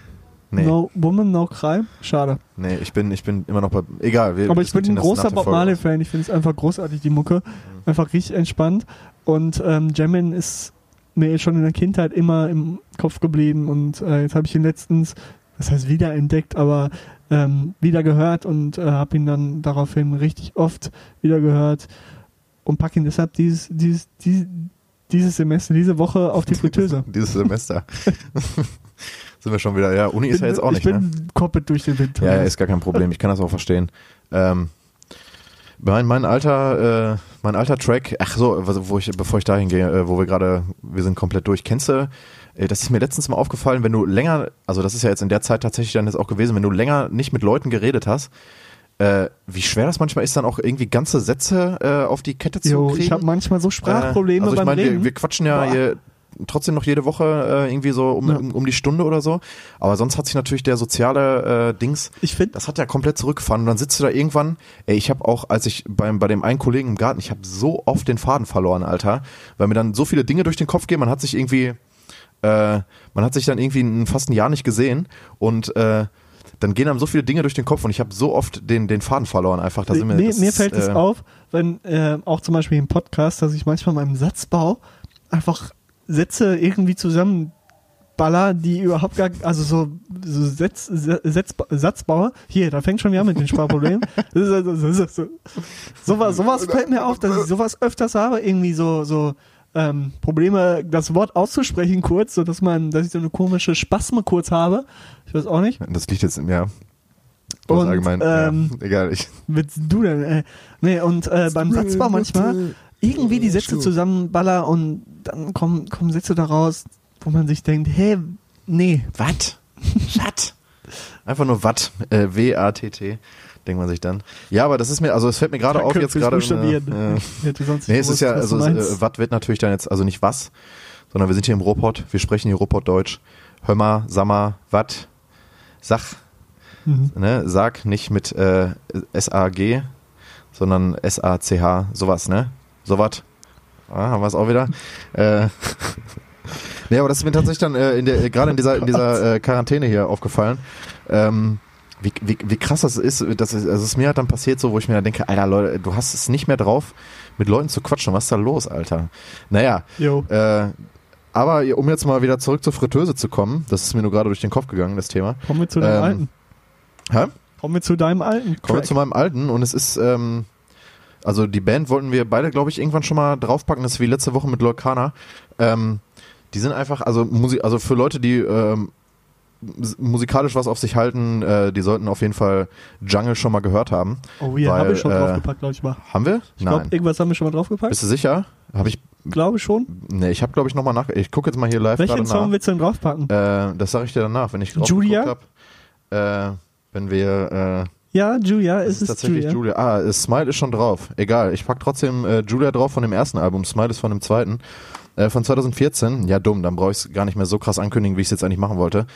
Nee. No Woman, No Cry. Schade. Nee, ich bin, ich bin immer noch bei. Egal, wir Aber ich bin ein großer Bob. Marley-Fan. Ich finde es einfach großartig, die Mucke. Einfach richtig entspannt. Und ähm, Jamin ist mir schon in der Kindheit immer im Kopf geblieben. Und äh, jetzt habe ich ihn letztens, das heißt wiederentdeckt, aber ähm, wieder gehört und äh, habe ihn dann daraufhin richtig oft wieder gehört und packe ihn deshalb dieses, dieses, dieses, dieses Semester, diese Woche auf die *laughs* Fritteuse. Dieses Semester. *laughs* Sind wir schon wieder, ja, Uni ist ja jetzt auch nicht, ich ne? bin komplett durch den Wind. Ja, ja, ist gar kein Problem. Ich kann das auch verstehen. Ähm, mein, mein alter, äh, mein alter Track, ach so, wo ich, bevor ich dahin gehe, äh, wo wir gerade, wir sind komplett durch. Kennst du, äh, das ist mir letztens mal aufgefallen, wenn du länger, also das ist ja jetzt in der Zeit tatsächlich dann jetzt auch gewesen, wenn du länger nicht mit Leuten geredet hast, äh, wie schwer das manchmal ist, dann auch irgendwie ganze Sätze äh, auf die Kette zu Jo, kriegen. ich habe manchmal so Sprachprobleme Äh, also ich beim meine, Reden. wir, wir quatschen ja Boah. hier trotzdem noch jede Woche äh, irgendwie so um, Ja. um die Stunde oder so. Aber sonst hat sich natürlich der soziale äh, Dings, Ich finde, das hat ja komplett zurückgefahren. Und dann sitzt du da irgendwann, ey, ich habe auch, als ich beim, bei dem einen Kollegen im Garten, ich habe so oft den Faden verloren, Alter, weil mir dann so viele Dinge durch den Kopf gehen, man hat sich irgendwie, äh, man hat sich dann irgendwie ein, fast ein Jahr nicht gesehen und äh, dann gehen einem so viele Dinge durch den Kopf und ich habe so oft den, den Faden verloren einfach. Da sind mir, das mir fällt es äh, auf, wenn äh, auch zum Beispiel im Podcast, dass ich manchmal meinem Satzbau einfach Sätze irgendwie zusammenballer, die überhaupt gar, also so, so Setz, Setz, Satzbauer. Hier, da fängt schon wieder mit den Sprachproblemen. *laughs* Das ist, also- sowas, sowas fällt mir auf, dass ich sowas öfters habe, irgendwie so, so ähm, Probleme, das Wort auszusprechen kurz, so dass man, dass ich so eine komische Spasme kurz habe. Ich weiß auch nicht. Das liegt jetzt, ja. Das ist Und, allgemein, ähm, ja, egal, ich, willst du denn? Äh, nee, und äh, beim Satzbau manchmal irgendwie die Sätze zusammenballer und dann kommen, kommen Sätze daraus, wo man sich denkt, hä, nee. Watt? Watt? Einfach nur Watt, äh, W-A-T-T, denkt man sich dann. Ja, aber das ist mir, also es fällt mir gerade auf jetzt gerade. *laughs* Äh, nee, es ist ja, was also äh, Watt wird natürlich dann jetzt, also nicht was, sondern wir sind hier im Ruhrpott, wir sprechen hier mal, sag mal, Watt, sag, Mhm. ne, sag nicht mit äh, S-A-G, sondern S-A-C-H, sowas, ne? Sowas. Ah, haben wir es auch wieder. äh, *laughs* nee, aber das ist mir tatsächlich dann äh, in der, äh, gerade in dieser, in dieser äh, Quarantäne hier aufgefallen. Ähm, wie, wie, wie krass das ist, das ist, also es ist mir halt dann passiert so, wo ich mir dann denke, Alter Leute, du hast es nicht mehr drauf, mit Leuten zu quatschen. Was ist da los, Alter? Naja, Jo. äh, aber um jetzt mal wieder zurück zur Fritteuse zu kommen, das ist mir nur gerade durch den Kopf gegangen, das Thema. Kommen wir zu deinem ähm, Alten. Hä? Kommen wir zu deinem Alten. Kommen wir zu meinem alten und es ist, ähm, also die Band wollten wir beide, glaube ich, irgendwann schon mal draufpacken, das ist wie letzte Woche mit Lorcana. Ähm, die sind einfach, also Musik, also für Leute, die ähm, mus- musikalisch was auf sich halten, äh, die sollten auf jeden Fall Jungle schon mal gehört haben. Oh, hier weil, habe ich schon äh, draufgepackt, glaube ich mal. Haben wir? Ich glaube, irgendwas haben wir schon mal draufgepackt. Bist du sicher? Habe ich, Glaube schon. nee, ich habe glaube ich nochmal nach, ich gucke jetzt mal hier live Welchen Song nach. willst du denn draufpacken? Äh, das sage ich dir danach, wenn ich drauf Julia? Äh, wenn wir, äh, ja, Julia, Es es ist tatsächlich Julia. Julia. Ah, Smile ist schon drauf. Egal, ich pack trotzdem äh, Julia drauf von dem ersten Album. Smile ist von dem zweiten. Äh, von 2014. Ja, dumm, dann brauche ich es gar nicht mehr so krass ankündigen, wie ich es jetzt eigentlich machen wollte.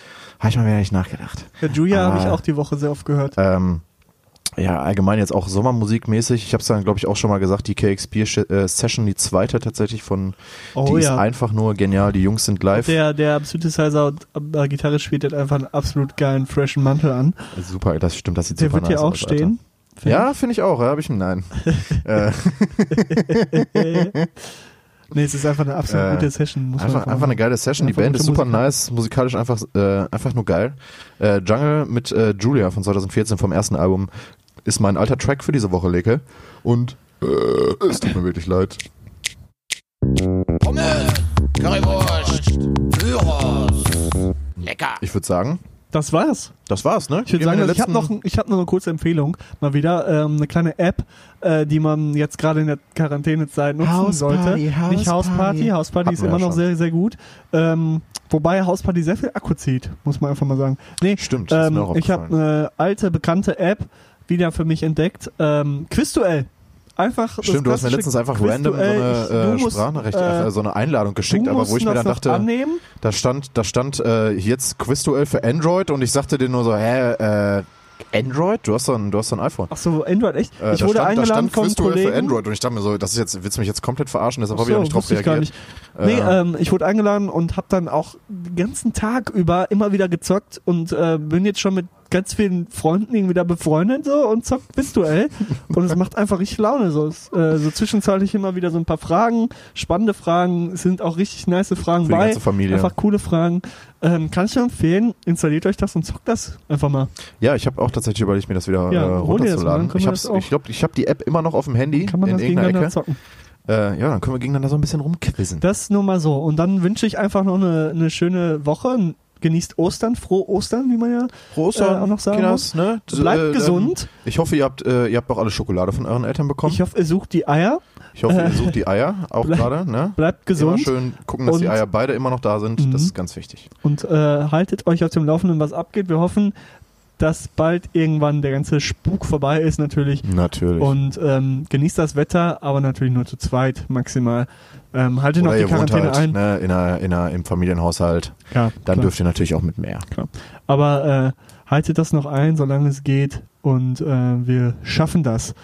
Habe ich mal wieder nicht nachgedacht. Ja, Julia habe ich Ah. auch die Woche sehr oft gehört. Ähm, ja, allgemein jetzt auch Sommermusikmäßig. Ich habe es dann, glaube ich, auch schon mal gesagt, die KXP-Session, die zweite tatsächlich von, Oh die ist ja. einfach nur genial. Die Jungs sind live. Der, der Synthesizer und äh, Gitarre spielt hat einfach einen absolut geilen, freshen Mantel an. Super, das stimmt, das sieht Der super wird hier nice auch aus, stehen. Alter. Ja, finde ich auch. Ja, habe ich nein. *laughs* *laughs* *laughs* nee, es ist einfach eine absolut Äh, gute Session. Einfach, einfach einfach eine geile Session. Die Band ist super Musik. nice, musikalisch einfach, äh, einfach nur geil. Äh, Jungle mit äh, Julia von 2014 vom ersten Album ist mein alter Track für diese Woche, Leke. Und äh, es tut mir wirklich leid. Pommes, Currywurst, Gyros. Lecker. Ich würde sagen, Das war's. das war's, ne? Ich würde sagen, in ich habe noch, ich hab noch eine kurze Empfehlung. Mal wieder ähm, eine kleine App, äh, die man jetzt gerade in der Quarantänezeit nutzen House sollte. Party, House Nicht House Party. Party. House Party Hatten ist immer noch schon. sehr, sehr gut. Ähm, wobei House Party sehr viel Akku zieht, muss man einfach mal sagen. Nee, Stimmt, ähm, ich habe eine alte, bekannte App wieder für mich entdeckt. Ähm, Quizduell. Einfach Stimmt, du hast mir letztens einfach random so eine Ich- äh, Sprachnachricht, äh, äh, so eine Einladung geschickt, aber wo ich mir dann dachte, annehmen. da stand, da stand äh, jetzt Quizduell für Android und ich sagte dir nur so, hä, äh, Android? Du hast doch ein, du hast doch ein iPhone. Ach so, Android, echt? Äh, ich da wurde stand, da eingeladen stand vom Quizduell Kollegen. für Android und ich dachte mir so, das ist jetzt, willst du mich jetzt komplett verarschen, deshalb habe ich auch so, nicht drauf reagiert. nicht. Nee, Äh, ähm, ich wurde eingeladen und habe dann auch den ganzen Tag über immer wieder gezockt und äh, bin jetzt schon mit ganz vielen Freunden irgendwie da befreundet so und zockt virtuell und es macht einfach richtig Laune so. Es, äh, so zwischenzeitlich immer wieder so ein paar Fragen, spannende Fragen, es sind auch richtig nice Fragen Für die bei, ganze Familie. einfach coole Fragen. Ähm, kann ich empfehlen, installiert euch das und zockt das einfach mal. Ja, ich habe auch tatsächlich überlegt, mir das wieder Ja, äh, dir das mal, runterzuladen. ich auch- ich glaube, ich habe die App immer noch auf dem Handy Kann man in das irgendeiner Ecke. zocken. Äh, ja, dann können wir gegeneinander so ein bisschen rumquizzen. Das nur mal so. Und dann wünsche ich einfach noch eine, eine schöne Woche. Genießt Ostern, frohe Ostern, wie man ja Prost, äh, auch noch sagen Kinders, ne? Bleibt Äh, ähm, gesund. Ich hoffe, ihr habt, äh, ihr habt auch alle Schokolade von euren Eltern bekommen. Ich hoffe, ihr sucht die Eier. Ich hoffe, Äh, ihr sucht die Eier auch bleib- gerade, ne? Bleibt Immer gesund schön gucken, dass die Und- Eier beide immer noch da sind. Das Mhm. ist ganz wichtig. und äh, haltet euch auf dem Laufenden, was abgeht. Wir hoffen, dass bald irgendwann der ganze Spuk vorbei ist natürlich. Natürlich. Und ähm, genießt das Wetter, aber natürlich nur zu zweit maximal. Ähm, haltet noch Oder die ihr wohnt Quarantäne halt ein. ne, in einer, in einer, im Familienhaushalt. Ja, Dann klar. dürft ihr natürlich auch mit mehr. Aber äh, haltet das noch ein, solange es geht. Und äh, wir schaffen das.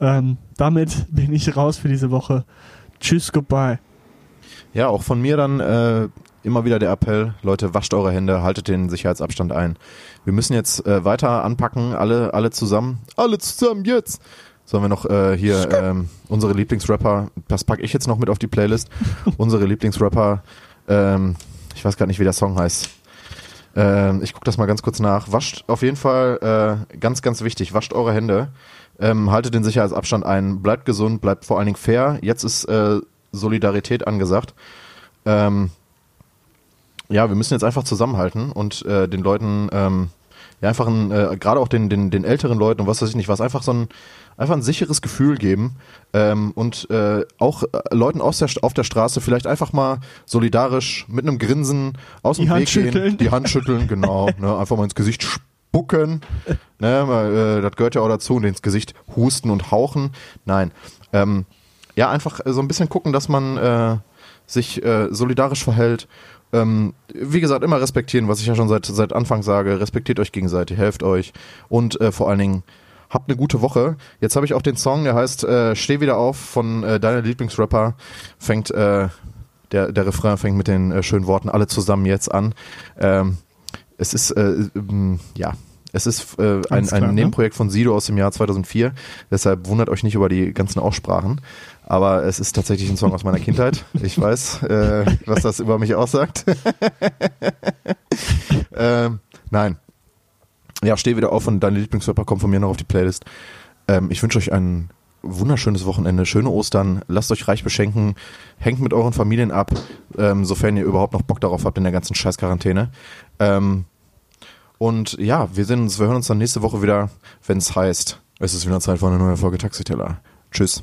Ähm, damit bin ich raus für diese Woche. Tschüss, goodbye. Ja, auch von mir dann äh, immer wieder der Appell, Leute, wascht eure Hände, haltet den Sicherheitsabstand ein. Wir müssen jetzt äh, weiter anpacken, alle, alle zusammen. Alle zusammen jetzt! Sollen wir noch äh, hier ähm, unsere Lieblingsrapper, das packe ich jetzt noch mit auf die Playlist, *laughs* unsere Lieblingsrapper, ähm, ich weiß gar nicht, wie der Song heißt. Ähm, ich gucke das mal ganz kurz nach. Wascht auf jeden Fall, äh, ganz, ganz wichtig, wascht eure Hände, ähm, haltet den Sicherheitsabstand ein, bleibt gesund, bleibt vor allen Dingen fair. Jetzt ist äh, Solidarität angesagt. Ähm, ja, wir müssen jetzt einfach zusammenhalten und äh, den Leuten, ähm, ja, einfach ein, äh, gerade auch den, den, den älteren Leuten und was weiß ich nicht, was einfach so ein, einfach ein sicheres Gefühl geben ähm, und äh, auch äh, Leuten aus der, auf der Straße vielleicht einfach mal solidarisch mit einem Grinsen aus Die dem Hand Weg gehen, die Hand schütteln, genau, *laughs* ne, einfach mal ins Gesicht spucken, ne, weil, äh, das gehört ja auch dazu, und ins Gesicht husten und hauchen, nein, ähm, ja, einfach so ein bisschen gucken, dass man äh, sich äh, solidarisch verhält. Ähm, wie gesagt, immer respektieren, was ich ja schon seit, seit Anfang sage. Respektiert euch gegenseitig, helft euch und äh, vor allen Dingen habt eine gute Woche. Jetzt habe ich auch den Song, der heißt äh, Steh wieder auf von äh, deiner Lieblingsrapper. Fängt äh, der, der Refrain fängt mit den äh, schönen Worten alle zusammen jetzt an. Ähm, es ist äh, ähm, ja, es ist äh, ein, klar, ein ne? Nebenprojekt von Sido aus dem Jahr 2004. Deshalb wundert euch nicht über die ganzen Aussprachen. Aber es ist tatsächlich ein Song aus meiner Kindheit. Ich weiß, äh, was das über mich aussagt. *laughs* ähm, nein. Ja, steh wieder auf und deine Lieblingsrapper kommen von mir noch auf die Playlist. Ähm, ich wünsche euch ein wunderschönes Wochenende, schöne Ostern, lasst euch reich beschenken, hängt mit euren Familien ab, ähm, sofern ihr überhaupt noch Bock darauf habt in der ganzen Scheiß-Quarantäne. Ähm, und ja, wir sehen uns, wir hören uns dann nächste Woche wieder, wenn es heißt, es ist wieder Zeit für eine neue Folge Taxiteller. Tschüss.